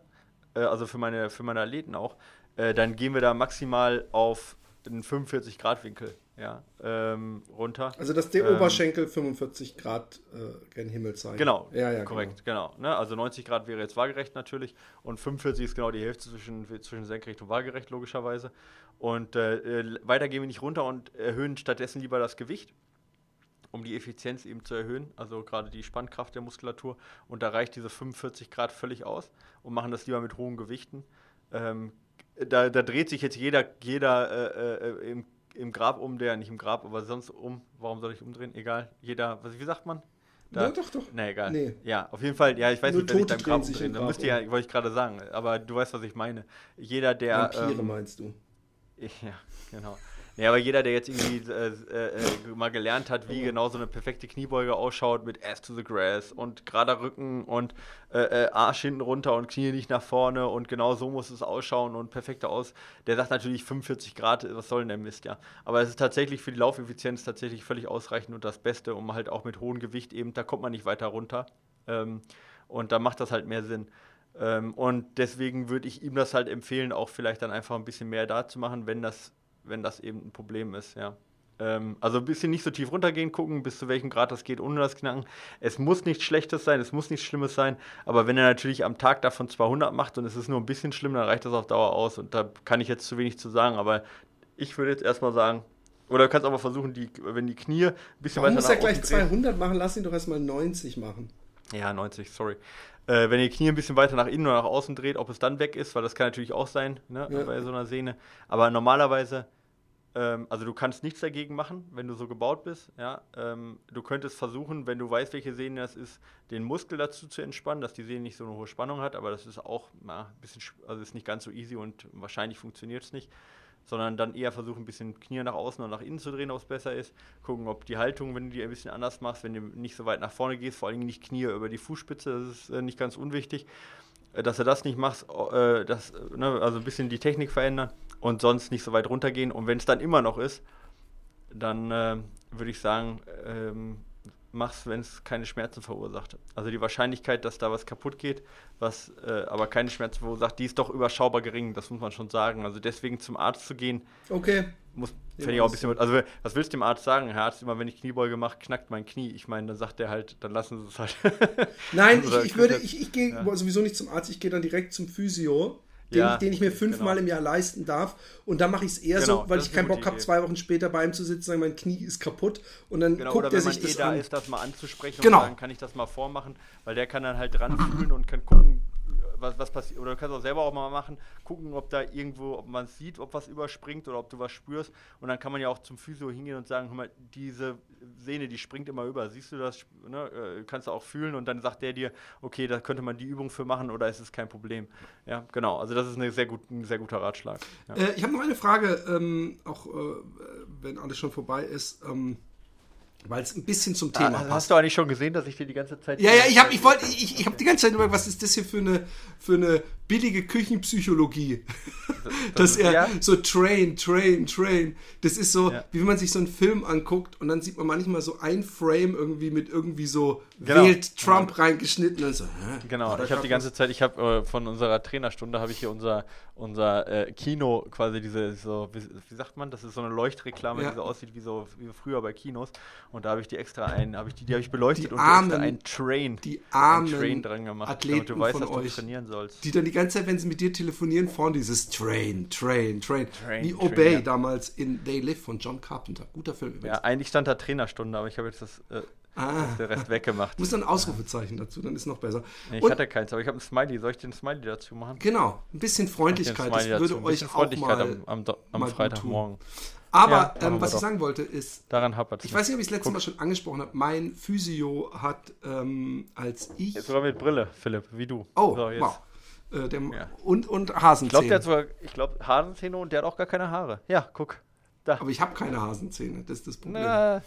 Speaker 2: äh, also für meine, für meine Athleten auch, äh, dann gehen wir da maximal auf einen 45 Grad Winkel ja, ähm, runter.
Speaker 1: Also dass der ähm, Oberschenkel 45 Grad äh, gen Himmel zeigt.
Speaker 2: Genau, ja, ja, korrekt, genau. genau ne? Also 90 Grad wäre jetzt waagerecht natürlich und 45 ist genau die Hälfte zwischen, zwischen senkrecht und waagerecht logischerweise. Und äh, äh, weiter gehen wir nicht runter und erhöhen stattdessen lieber das Gewicht, um die Effizienz eben zu erhöhen, also gerade die Spannkraft der Muskulatur. Und da reicht diese 45 Grad völlig aus und machen das lieber mit hohen Gewichten. Ähm, da, da, dreht sich jetzt jeder, jeder äh, äh, im im Grab um, der nicht im Grab, aber sonst um. Warum soll ich umdrehen? Egal. Jeder, was, wie sagt man?
Speaker 1: Da, ja, doch, doch.
Speaker 2: Nee, egal. Nee. Ja, auf jeden Fall, ja, ich weiß Nur nicht, wenn ich da im Grab umdrehen, da müsste ja, wollte ich gerade sagen, aber du weißt, was ich meine. Jeder, der.
Speaker 1: Vampire ähm, meinst du?
Speaker 2: Ja, genau. Ja, aber jeder, der jetzt irgendwie äh, äh, mal gelernt hat, wie genau so eine perfekte Kniebeuge ausschaut mit Ass to the Grass und gerader Rücken und äh, äh, Arsch hinten runter und Knie nicht nach vorne und genau so muss es ausschauen und perfekter aus, der sagt natürlich 45 Grad, was soll denn der Mist, ja. Aber es ist tatsächlich für die Laufeffizienz tatsächlich völlig ausreichend und das Beste, um halt auch mit hohem Gewicht eben, da kommt man nicht weiter runter. Ähm, und da macht das halt mehr Sinn. Ähm, und deswegen würde ich ihm das halt empfehlen, auch vielleicht dann einfach ein bisschen mehr da zu machen, wenn das wenn das eben ein Problem ist, ja. Ähm, also ein bisschen nicht so tief runtergehen, gucken, bis zu welchem Grad das geht, ohne das Knacken. Es muss nichts Schlechtes sein, es muss nichts Schlimmes sein, aber wenn er natürlich am Tag davon 200 macht und es ist nur ein bisschen schlimm, dann reicht das auf Dauer aus und da kann ich jetzt zu wenig zu sagen, aber ich würde jetzt erstmal sagen, oder du kannst aber versuchen, die, wenn die Knie ein bisschen
Speaker 1: Man
Speaker 2: weiter
Speaker 1: muss
Speaker 2: nach
Speaker 1: ja gleich
Speaker 2: außen drehen-
Speaker 1: 200 machen, lass ihn doch erstmal 90 machen.
Speaker 2: Ja, 90, sorry. Äh, wenn ihr Knie ein bisschen weiter nach innen oder nach außen dreht, ob es dann weg ist, weil das kann natürlich auch sein, ne,
Speaker 1: Ja.
Speaker 2: bei so einer Sehne. Aber normalerweise, ähm, also du kannst nichts dagegen machen, wenn du so gebaut bist. Ja, ähm, du könntest versuchen, wenn du weißt, welche Sehne das ist, den Muskel dazu zu entspannen, dass die Sehne nicht so eine hohe Spannung hat. Aber das ist auch na, ein bisschen, sch- also ist nicht ganz so easy und wahrscheinlich funktioniert es nicht. Sondern dann eher versuchen, ein bisschen Knie nach außen und nach innen zu drehen, ob es besser ist. Gucken, ob die Haltung, wenn du die ein bisschen anders machst, wenn du nicht so weit nach vorne gehst, vor Dingen nicht Knie über die Fußspitze, das ist äh, nicht ganz unwichtig, äh, dass du das nicht machst, äh, das, ne, also ein bisschen die Technik verändern und sonst nicht so weit runtergehen. Und wenn es dann immer noch ist, dann äh, würde ich sagen, ähm, mach's, wenn es keine Schmerzen verursacht. Also die Wahrscheinlichkeit, dass da was kaputt geht, was äh, aber keine Schmerzen verursacht, die ist doch überschaubar gering, das muss man schon sagen. Also deswegen zum Arzt zu gehen,
Speaker 1: Okay.
Speaker 2: muss,
Speaker 1: Ja,
Speaker 2: finde ich auch ein bisschen. Also, was willst du dem Arzt sagen? Herr Arzt, immer wenn ich Kniebeuge mache, knackt mein Knie. Ich meine, dann sagt er halt, dann lassen Sie es halt.
Speaker 1: Nein, ich, ich würde, ich, ich gehe
Speaker 2: ja.
Speaker 1: sowieso nicht zum Arzt, ich gehe dann direkt zum Physio, den,
Speaker 2: Ja,
Speaker 1: ich, den ich mir fünfmal
Speaker 2: genau.
Speaker 1: im Jahr leisten darf. Und dann mache ich es eher
Speaker 2: Genau,
Speaker 1: so, weil ich keinen
Speaker 2: eine
Speaker 1: Bock habe, zwei Wochen später bei ihm zu sitzen und sagen, mein Knie ist kaputt. Und dann
Speaker 2: Genau,
Speaker 1: guckt er sich
Speaker 2: eh
Speaker 1: das
Speaker 2: da
Speaker 1: an.
Speaker 2: ist, das mal anzusprechen
Speaker 1: Genau.
Speaker 2: und sagen, kann ich das mal vormachen, weil der kann dann halt dran fühlen und kann gucken, was, was passiert. Oder du kannst auch selber auch mal machen, gucken, ob da irgendwo, ob man sieht, ob was überspringt oder ob du was spürst. Und dann kann man ja auch zum Physio hingehen und sagen, hör mal, diese Sehne, die springt immer über. Siehst du das? Ne? Äh, Kannst du auch fühlen und dann sagt der dir, okay, da könnte man die Übung für machen oder ist es kein Problem. Ja, genau. Also das ist eine sehr gut, ein sehr guter Ratschlag. Ja.
Speaker 1: Äh, ich habe noch eine Frage, ähm, auch äh, wenn alles schon vorbei ist, ähm, weil es ein bisschen zum Thema
Speaker 2: Ah,
Speaker 1: passt.
Speaker 2: hast du eigentlich schon gesehen, dass ich dir die ganze Zeit.
Speaker 1: Ja, ja, ich habe ich wollte, ich, ich habe die ganze Zeit überlegt, was ist das hier für eine, für eine billige Küchenpsychologie? Dass
Speaker 2: ist-
Speaker 1: er
Speaker 2: ja.
Speaker 1: so train, train, train. Das ist so,
Speaker 2: Ja.
Speaker 1: wie wenn man sich so einen Film anguckt und dann sieht man manchmal so ein Frame irgendwie mit irgendwie so
Speaker 2: Genau.
Speaker 1: wählt Trump reingeschnitten und so. Hä?
Speaker 2: Genau, ich habe die ganze Zeit, ich habe äh, von unserer Trainerstunde habe ich hier unser unser äh, Kino quasi diese so wie, wie sagt man, das ist so eine Leuchtreklame,
Speaker 1: Ja.
Speaker 2: die so aussieht wie so wie früher bei Kinos und da habe ich die extra ein, habe ich die, die habe ich beleuchtet
Speaker 1: Die
Speaker 2: und
Speaker 1: armen-
Speaker 2: extra ein Train,
Speaker 1: die armen
Speaker 2: Train dran gemacht,
Speaker 1: Athleten
Speaker 2: damit du weißt, dass du
Speaker 1: euch,
Speaker 2: trainieren sollst.
Speaker 1: Die dann die ganze Zeit, wenn sie mit dir telefonieren, vorne dieses Train, Train, Train.
Speaker 2: Train,
Speaker 1: wie
Speaker 2: Train,
Speaker 1: Obey
Speaker 2: ja.
Speaker 1: damals in They Live von John Carpenter. Guter Film übrigens.
Speaker 2: Ja, eigentlich stand da Trainerstunde, aber ich habe jetzt das äh,
Speaker 1: Ah.
Speaker 2: der Rest weggemacht.
Speaker 1: Muss dann ein Ausrufezeichen dazu, dann ist noch besser.
Speaker 2: Nee, ich
Speaker 1: Und-
Speaker 2: hatte keins, aber ich habe ein Smiley. Soll ich den Smiley dazu machen?
Speaker 1: Genau, ein bisschen Freundlichkeit, das würde
Speaker 2: dazu.
Speaker 1: Euch auch
Speaker 2: Freundlichkeit
Speaker 1: mal...
Speaker 2: am, am, am
Speaker 1: mal
Speaker 2: Freitagmorgen.
Speaker 1: Aber
Speaker 2: Ja,
Speaker 1: ähm, was ich sagen wollte ist,
Speaker 2: Daran hapert
Speaker 1: ich weiß nicht, ob ich es letztes Mal schon angesprochen habe, mein Physio hat, ähm, als ich...
Speaker 2: Jetzt sogar mit Brille, Philipp, wie du.
Speaker 1: Oh,
Speaker 2: So,
Speaker 1: wow. Äh, der,
Speaker 2: Ja.
Speaker 1: Und, und
Speaker 2: Ich glaube,
Speaker 1: Hasenzähne.
Speaker 2: der hat sogar, ich glaube, Hasenzähne und der hat auch gar keine Haare. Ja, guck. Da.
Speaker 1: Aber ich habe keine Hasenzähne, das ist das Problem.
Speaker 2: Na,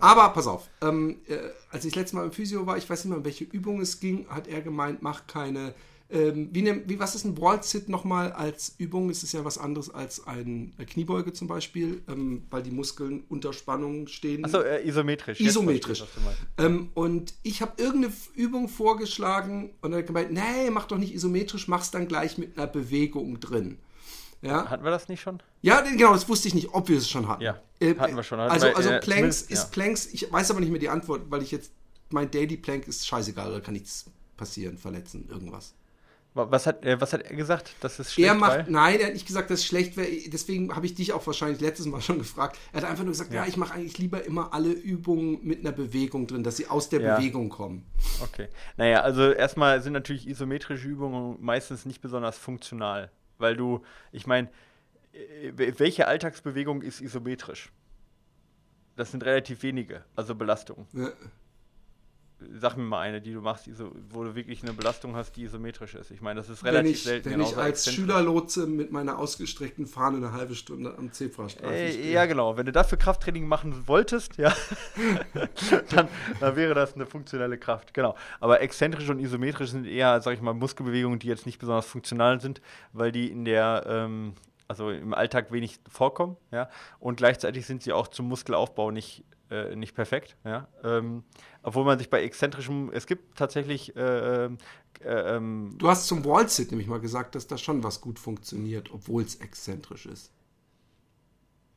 Speaker 1: Aber pass auf, ähm, äh, als ich das letzte Mal im Physio war, ich weiß nicht mehr, um welche Übung es ging, hat er gemeint, mach keine. Ähm, wie, nehm, wie was ist ein Wall-Sit nochmal als Übung? Es ist ja was anderes als ein äh, Kniebeuge zum Beispiel, ähm, weil die Muskeln unter Spannung stehen.
Speaker 2: achso, äh, isometrisch.
Speaker 1: Isometrisch.
Speaker 2: ich.
Speaker 1: Ähm, und ich habe irgendeine Übung vorgeschlagen und er hat gemeint, nee, mach doch nicht isometrisch, mach's dann gleich mit einer Bewegung drin. Ja,
Speaker 2: Hatten wir das nicht schon?
Speaker 1: ja, genau, das wusste ich nicht, ob wir es schon hatten.
Speaker 2: Ja,
Speaker 1: Äh,
Speaker 2: hatten wir schon. Hatten
Speaker 1: Also,
Speaker 2: wir,
Speaker 1: also
Speaker 2: äh,
Speaker 1: Planks ist
Speaker 2: ja.
Speaker 1: Planks, ich weiß aber nicht mehr die Antwort, weil ich jetzt, mein Daily Plank ist scheißegal, da kann nichts passieren, verletzen, irgendwas.
Speaker 2: Wa- Was hat, äh, was hat er gesagt? Das ist schlecht,
Speaker 1: er macht, nein, er hat nicht gesagt, dass es schlecht wäre, deswegen habe ich dich auch wahrscheinlich letztes Mal schon gefragt. Er hat einfach nur gesagt, ja,
Speaker 2: Ja.
Speaker 1: ich mache eigentlich lieber immer alle Übungen mit einer Bewegung drin, dass sie aus der
Speaker 2: Ja.
Speaker 1: Bewegung kommen.
Speaker 2: Okay. Naja, also erstmal sind natürlich isometrische Übungen meistens nicht besonders funktional. Weil du, ich meine, äh, welche Alltagsbewegung ist isometrisch? Das sind relativ wenige, also Belastungen.
Speaker 1: Ja.
Speaker 2: Sag mir mal eine, die du machst, iso, wo du wirklich eine Belastung hast, die isometrisch ist. Ich meine, das ist
Speaker 1: Wenn
Speaker 2: relativ
Speaker 1: ich,
Speaker 2: selten.
Speaker 1: wenn ich als. Schülerlotse mit meiner ausgestreckten Fahne eine halbe Stunde am Zebrastreifen
Speaker 2: Äh,
Speaker 1: stehe.
Speaker 2: ja, genau. Wenn du dafür Krafttraining machen wolltest, ja, dann, dann wäre das eine funktionelle Kraft. Genau. Aber exzentrisch und isometrisch sind eher, sag ich mal, Muskelbewegungen, die jetzt nicht besonders funktional sind, weil die in der, ähm, also im Alltag wenig vorkommen, ja. Und gleichzeitig sind sie auch zum Muskelaufbau nicht, äh, nicht perfekt, ja. Ähm, obwohl man sich bei exzentrischem, es gibt tatsächlich, äh, ähm, äh, ähm,
Speaker 1: Du hast zum Wall-Sit nämlich mal gesagt, dass da schon was gut funktioniert, obwohl es exzentrisch ist.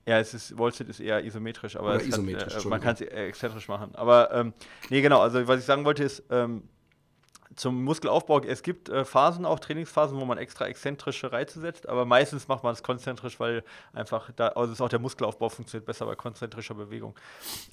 Speaker 2: Ja, es ist, Wall-Sit ist eher isometrisch, aber
Speaker 1: isometrisch,
Speaker 2: hat, äh, man
Speaker 1: Entschuldigung.
Speaker 2: kann es exzentrisch machen. Aber ähm, nee, genau, also was ich sagen wollte ist, ähm, zum Muskelaufbau, es gibt äh, Phasen, auch Trainingsphasen, wo man extra exzentrische Reize setzt, aber meistens macht man es konzentrisch, weil einfach da, also ist auch der Muskelaufbau funktioniert besser bei konzentrischer Bewegung.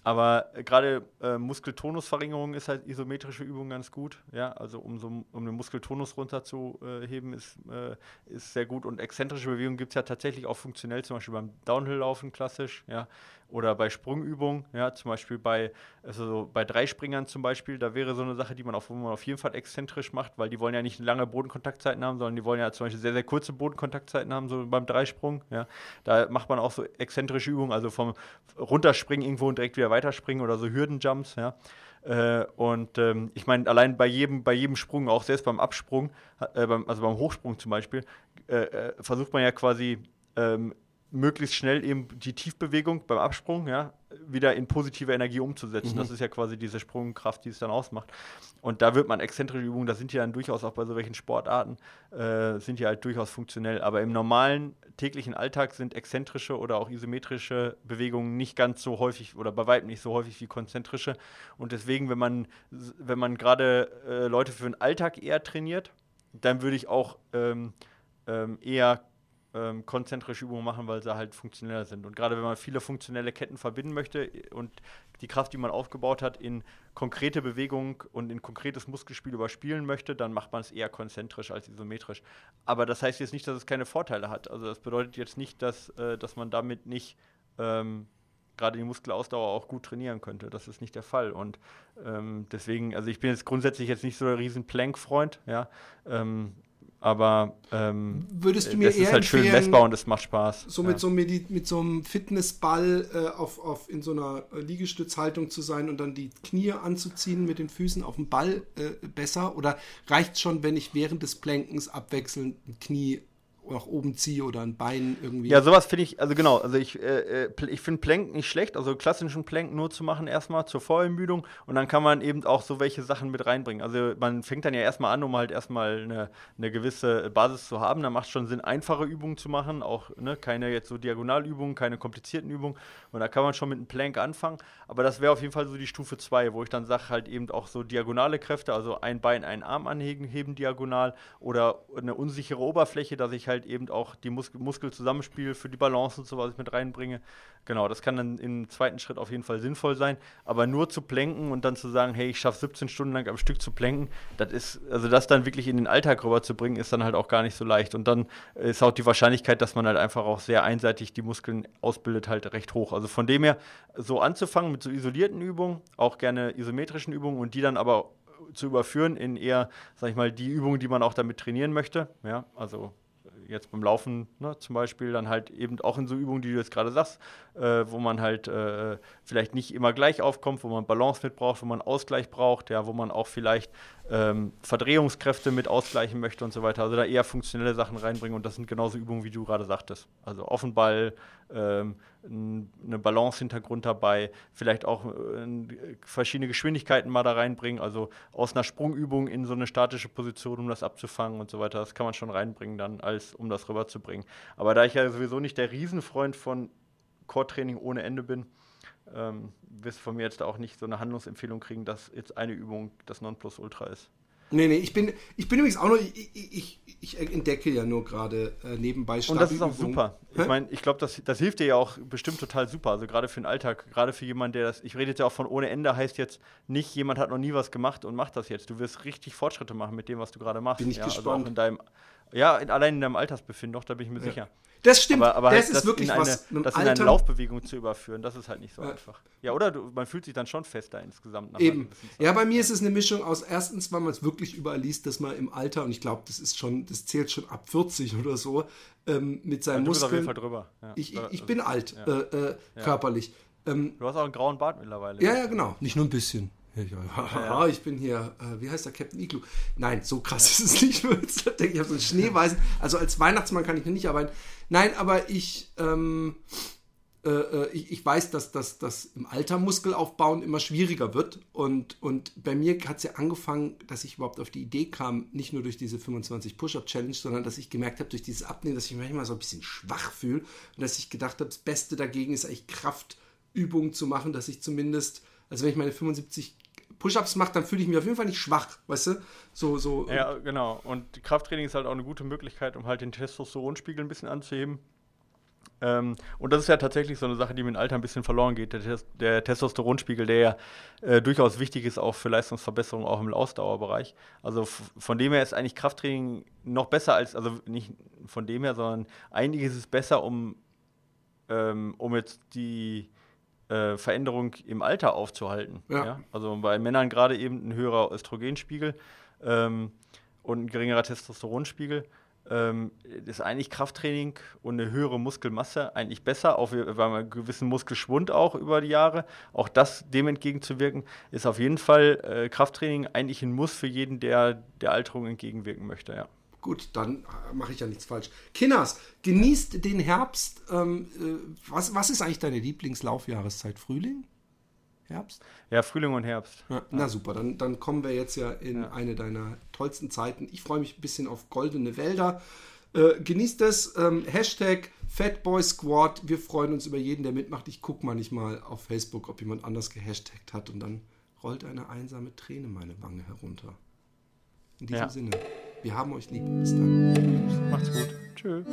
Speaker 2: Aber äh, gerade äh, Muskeltonusverringerung ist halt isometrische Übung ganz gut, ja, also um, so, um den Muskeltonus runterzuheben, ist, äh, ist sehr gut und exzentrische Bewegung gibt es ja tatsächlich auch funktionell, zum Beispiel beim Downhill-Laufen klassisch, ja, oder bei Sprungübungen, ja, zum Beispiel bei, also bei Dreispringern zum Beispiel, da wäre so eine Sache, die man auf, wo man auf jeden Fall exzentrisch macht, weil die wollen ja nicht lange Bodenkontaktzeiten haben, sondern die wollen ja zum Beispiel sehr, sehr kurze Bodenkontaktzeiten haben, so beim Dreisprung, ja. Da macht man auch so exzentrische Übungen, also vom Runterspringen irgendwo und direkt wieder weiterspringen oder so Hürdenjumps, ja. Äh, und ähm, ich meine, allein bei jedem, bei jedem Sprung, auch selbst beim Absprung, äh, beim, also beim Hochsprung zum Beispiel, äh, äh versucht man ja quasi ähm, möglichst schnell eben die Tiefbewegung beim Absprung ja, wieder in positive Energie umzusetzen. Mhm. Das ist ja quasi diese Sprungkraft, die es dann ausmacht. Und da wird man exzentrische Übungen, das sind ja dann durchaus auch bei solchen Sportarten, äh, sind ja halt durchaus funktionell. Aber im normalen täglichen Alltag sind exzentrische oder auch isometrische Bewegungen nicht ganz so häufig oder bei weitem nicht so häufig wie konzentrische. Und deswegen, wenn man, wenn man gerade äh, Leute für den Alltag eher trainiert, dann würde ich auch ähm, ähm, eher ähm, konzentrische Übungen machen, weil sie halt funktioneller sind. Und gerade wenn man viele funktionelle Ketten verbinden möchte und die Kraft, die man aufgebaut hat, in konkrete Bewegung und in konkretes Muskelspiel überspielen möchte, dann macht man es eher konzentrisch als isometrisch. Aber das heißt jetzt nicht, dass es keine Vorteile hat. Also das bedeutet jetzt nicht, dass, äh, dass man damit nicht ähm, gerade die Muskelausdauer auch gut trainieren könnte. Das ist nicht der Fall. Und ähm, deswegen, also ich bin jetzt grundsätzlich jetzt nicht so der riesen Plank-Freund, ja. Ähm, aber ähm,
Speaker 1: würdest du mir das
Speaker 2: eher ist halt schön messbar und es macht Spaß.
Speaker 1: So mit, so, mit, mit so einem Fitnessball äh, auf, auf, in so einer Liegestützhaltung zu sein und dann die Knie anzuziehen mit den Füßen auf dem Ball äh, besser? Oder reicht schon, wenn ich während des Plankens abwechselnd ein Knie nach oben ziehe oder ein Bein irgendwie.
Speaker 2: Ja, sowas finde ich, also genau, also ich, äh, äh ich finde Plank nicht schlecht, also klassischen Plank nur zu machen erstmal zur Vorermüdung und dann kann man eben auch so welche Sachen mit reinbringen. Also man fängt dann ja erstmal an, um halt erstmal eine, eine gewisse Basis zu haben. Da macht es schon Sinn, einfache Übungen zu machen, auch ne, keine jetzt so Diagonalübungen, keine komplizierten Übungen und da kann man schon mit einem Plank anfangen, aber das wäre auf jeden Fall so die Stufe 2, wo ich dann sage, halt eben auch so diagonale Kräfte, also ein Bein, einen Arm anheben, heben diagonal oder eine unsichere Oberfläche, dass ich halt halt eben auch die Mus Muskelzusammenspiel für die Balance und so was ich mit reinbringe. Genau, das kann dann im zweiten Schritt auf jeden Fall sinnvoll sein. Aber nur zu plänken und dann zu sagen, hey, ich schaffe 17 Stunden lang am Stück zu plänken, das ist, also das dann wirklich in den Alltag rüberzubringen, ist dann halt auch gar nicht so leicht. Und dann ist auch die Wahrscheinlichkeit, dass man halt einfach auch sehr einseitig die Muskeln ausbildet, halt recht hoch. Also von dem her, so anzufangen mit so isolierten Übungen, auch gerne isometrischen Übungen und die dann aber zu überführen in eher, sag ich mal, die Übungen, die man auch damit trainieren möchte. Ja, also jetzt beim Laufen ne, zum Beispiel, dann halt eben auch in so Übungen, die du jetzt gerade sagst, äh, wo man halt äh, vielleicht nicht immer gleich aufkommt, wo man Balance mit braucht, wo man Ausgleich braucht, ja, wo man auch vielleicht ähm, Verdrehungskräfte mit ausgleichen möchte und so weiter. Also da eher funktionelle Sachen reinbringen und das sind genauso Übungen, wie du gerade sagtest. Also Offenball, ähm, eine Balance-Hintergrund dabei, vielleicht auch äh, verschiedene Geschwindigkeiten mal da reinbringen, also aus einer Sprungübung in so eine statische Position, um das abzufangen und so weiter. Das kann man schon reinbringen dann, als um das rüberzubringen. Aber da ich ja sowieso nicht der Riesenfreund von Core-Training ohne Ende bin, ähm, wirst du von mir jetzt auch nicht so eine Handlungsempfehlung kriegen, dass jetzt eine Übung das Nonplusultra ist.
Speaker 1: Nee, nee, ich bin, ich bin übrigens auch nur, ich, ich, ich entdecke ja nur gerade äh, nebenbei
Speaker 2: Und das ist auch super. Hä? Ich meine, ich glaube, das, das hilft dir ja auch bestimmt total super. Also gerade für den Alltag, gerade für jemanden, der das, ich rede jetzt ja auch von ohne Ende, heißt jetzt nicht, jemand hat noch nie was gemacht und macht das jetzt. Du wirst richtig Fortschritte machen mit dem, was du gerade machst.
Speaker 1: Bin ich
Speaker 2: ja,
Speaker 1: gespannt.
Speaker 2: Also auch in deinem, ja, in, allein in deinem Altersbefinden, doch, da bin ich mir ja. sicher.
Speaker 1: Das stimmt,
Speaker 2: aber, aber
Speaker 1: das
Speaker 2: halt
Speaker 1: ist
Speaker 2: das
Speaker 1: wirklich
Speaker 2: eine,
Speaker 1: was.
Speaker 2: Das in eine Laufbewegung zu überführen, das ist halt nicht so ja. einfach. Ja, oder du, man fühlt sich dann schon fester insgesamt.
Speaker 1: Eben. Ja, bei mir ist es eine Mischung aus erstens, weil man es wirklich überall liest, dass man im Alter, und ich glaube, das ist schon, das zählt schon ab 40 oder so, ähm, mit seinen ja, Muskeln. Auf jeden Fall drüber. Ja. Ich, ich, ich, bin alt, äh, äh, körperlich.
Speaker 2: Ähm, du hast auch einen grauen Bart mittlerweile.
Speaker 1: Ja, ja, genau. Nicht nur ein bisschen. Ja, ich bin hier, äh, wie heißt der Captain Igloo? Nein, so krass ist es nicht. ich habe so einen Schneeweißen. Also als Weihnachtsmann kann ich nicht arbeiten. Nein, aber ich, ähm, äh, äh ich, ich, weiß, dass das im Alter Muskelaufbauen immer schwieriger wird. Und, und bei mir hat es ja angefangen, dass ich überhaupt auf die Idee kam, nicht nur durch diese 25 Push-Up-Challenge, sondern dass ich gemerkt habe, durch dieses Abnehmen, dass ich mich manchmal so ein bisschen schwach fühle und dass ich gedacht habe, das Beste dagegen ist eigentlich Kraftübungen zu machen, dass ich zumindest, also wenn ich meine 75 Push-Ups mache, dann fühle ich mich auf jeden Fall nicht schwach, weißt du? So, so.
Speaker 2: Ja, genau. Und Krafttraining ist halt auch eine gute Möglichkeit, um halt den Testosteronspiegel ein bisschen anzuheben. Ähm, und das ist ja tatsächlich so eine Sache, die mit dem Alter ein bisschen verloren geht. Der, der Testosteronspiegel, der ja äh, durchaus wichtig ist, auch für Leistungsverbesserung, auch im Ausdauerbereich. Also von dem her ist eigentlich Krafttraining noch besser als, also nicht von dem her, sondern eigentlich ist es besser, um, ähm, um jetzt die äh, Veränderung im Alter aufzuhalten. Ja. ja? Also bei Männern gerade eben ein höherer Östrogenspiegel ähm, und ein geringerer Testosteronspiegel. Ähm, ist eigentlich Krafttraining und eine höhere Muskelmasse eigentlich besser, auch bei einem gewissen Muskelschwund auch über die Jahre. Auch das dem entgegenzuwirken, ist auf jeden Fall äh, Krafttraining eigentlich ein Muss für jeden, der der Alterung entgegenwirken möchte, ja.
Speaker 1: Gut, dann äh, mache ich ja nichts falsch. Kinners, genießt den Herbst. Ähm, äh, was, was ist eigentlich deine Lieblingslaufjahreszeit? Frühling? Herbst?
Speaker 2: Ja, Frühling und Herbst.
Speaker 1: Ja, na super, dann, dann kommen wir jetzt ja in ja. eine deiner tollsten Zeiten. Ich freue mich ein bisschen auf goldene Wälder. Äh, genießt es. Ähm, Hashtag Fatboy Squad. Wir freuen uns über jeden, der mitmacht. Ich gucke manchmal auf Facebook, ob jemand anders gehashtagt hat und dann rollt eine einsame Träne meine Wange herunter. In diesem ja. Sinne. Wir haben euch lieb. Bis dann.
Speaker 2: Macht's gut. Tschüss.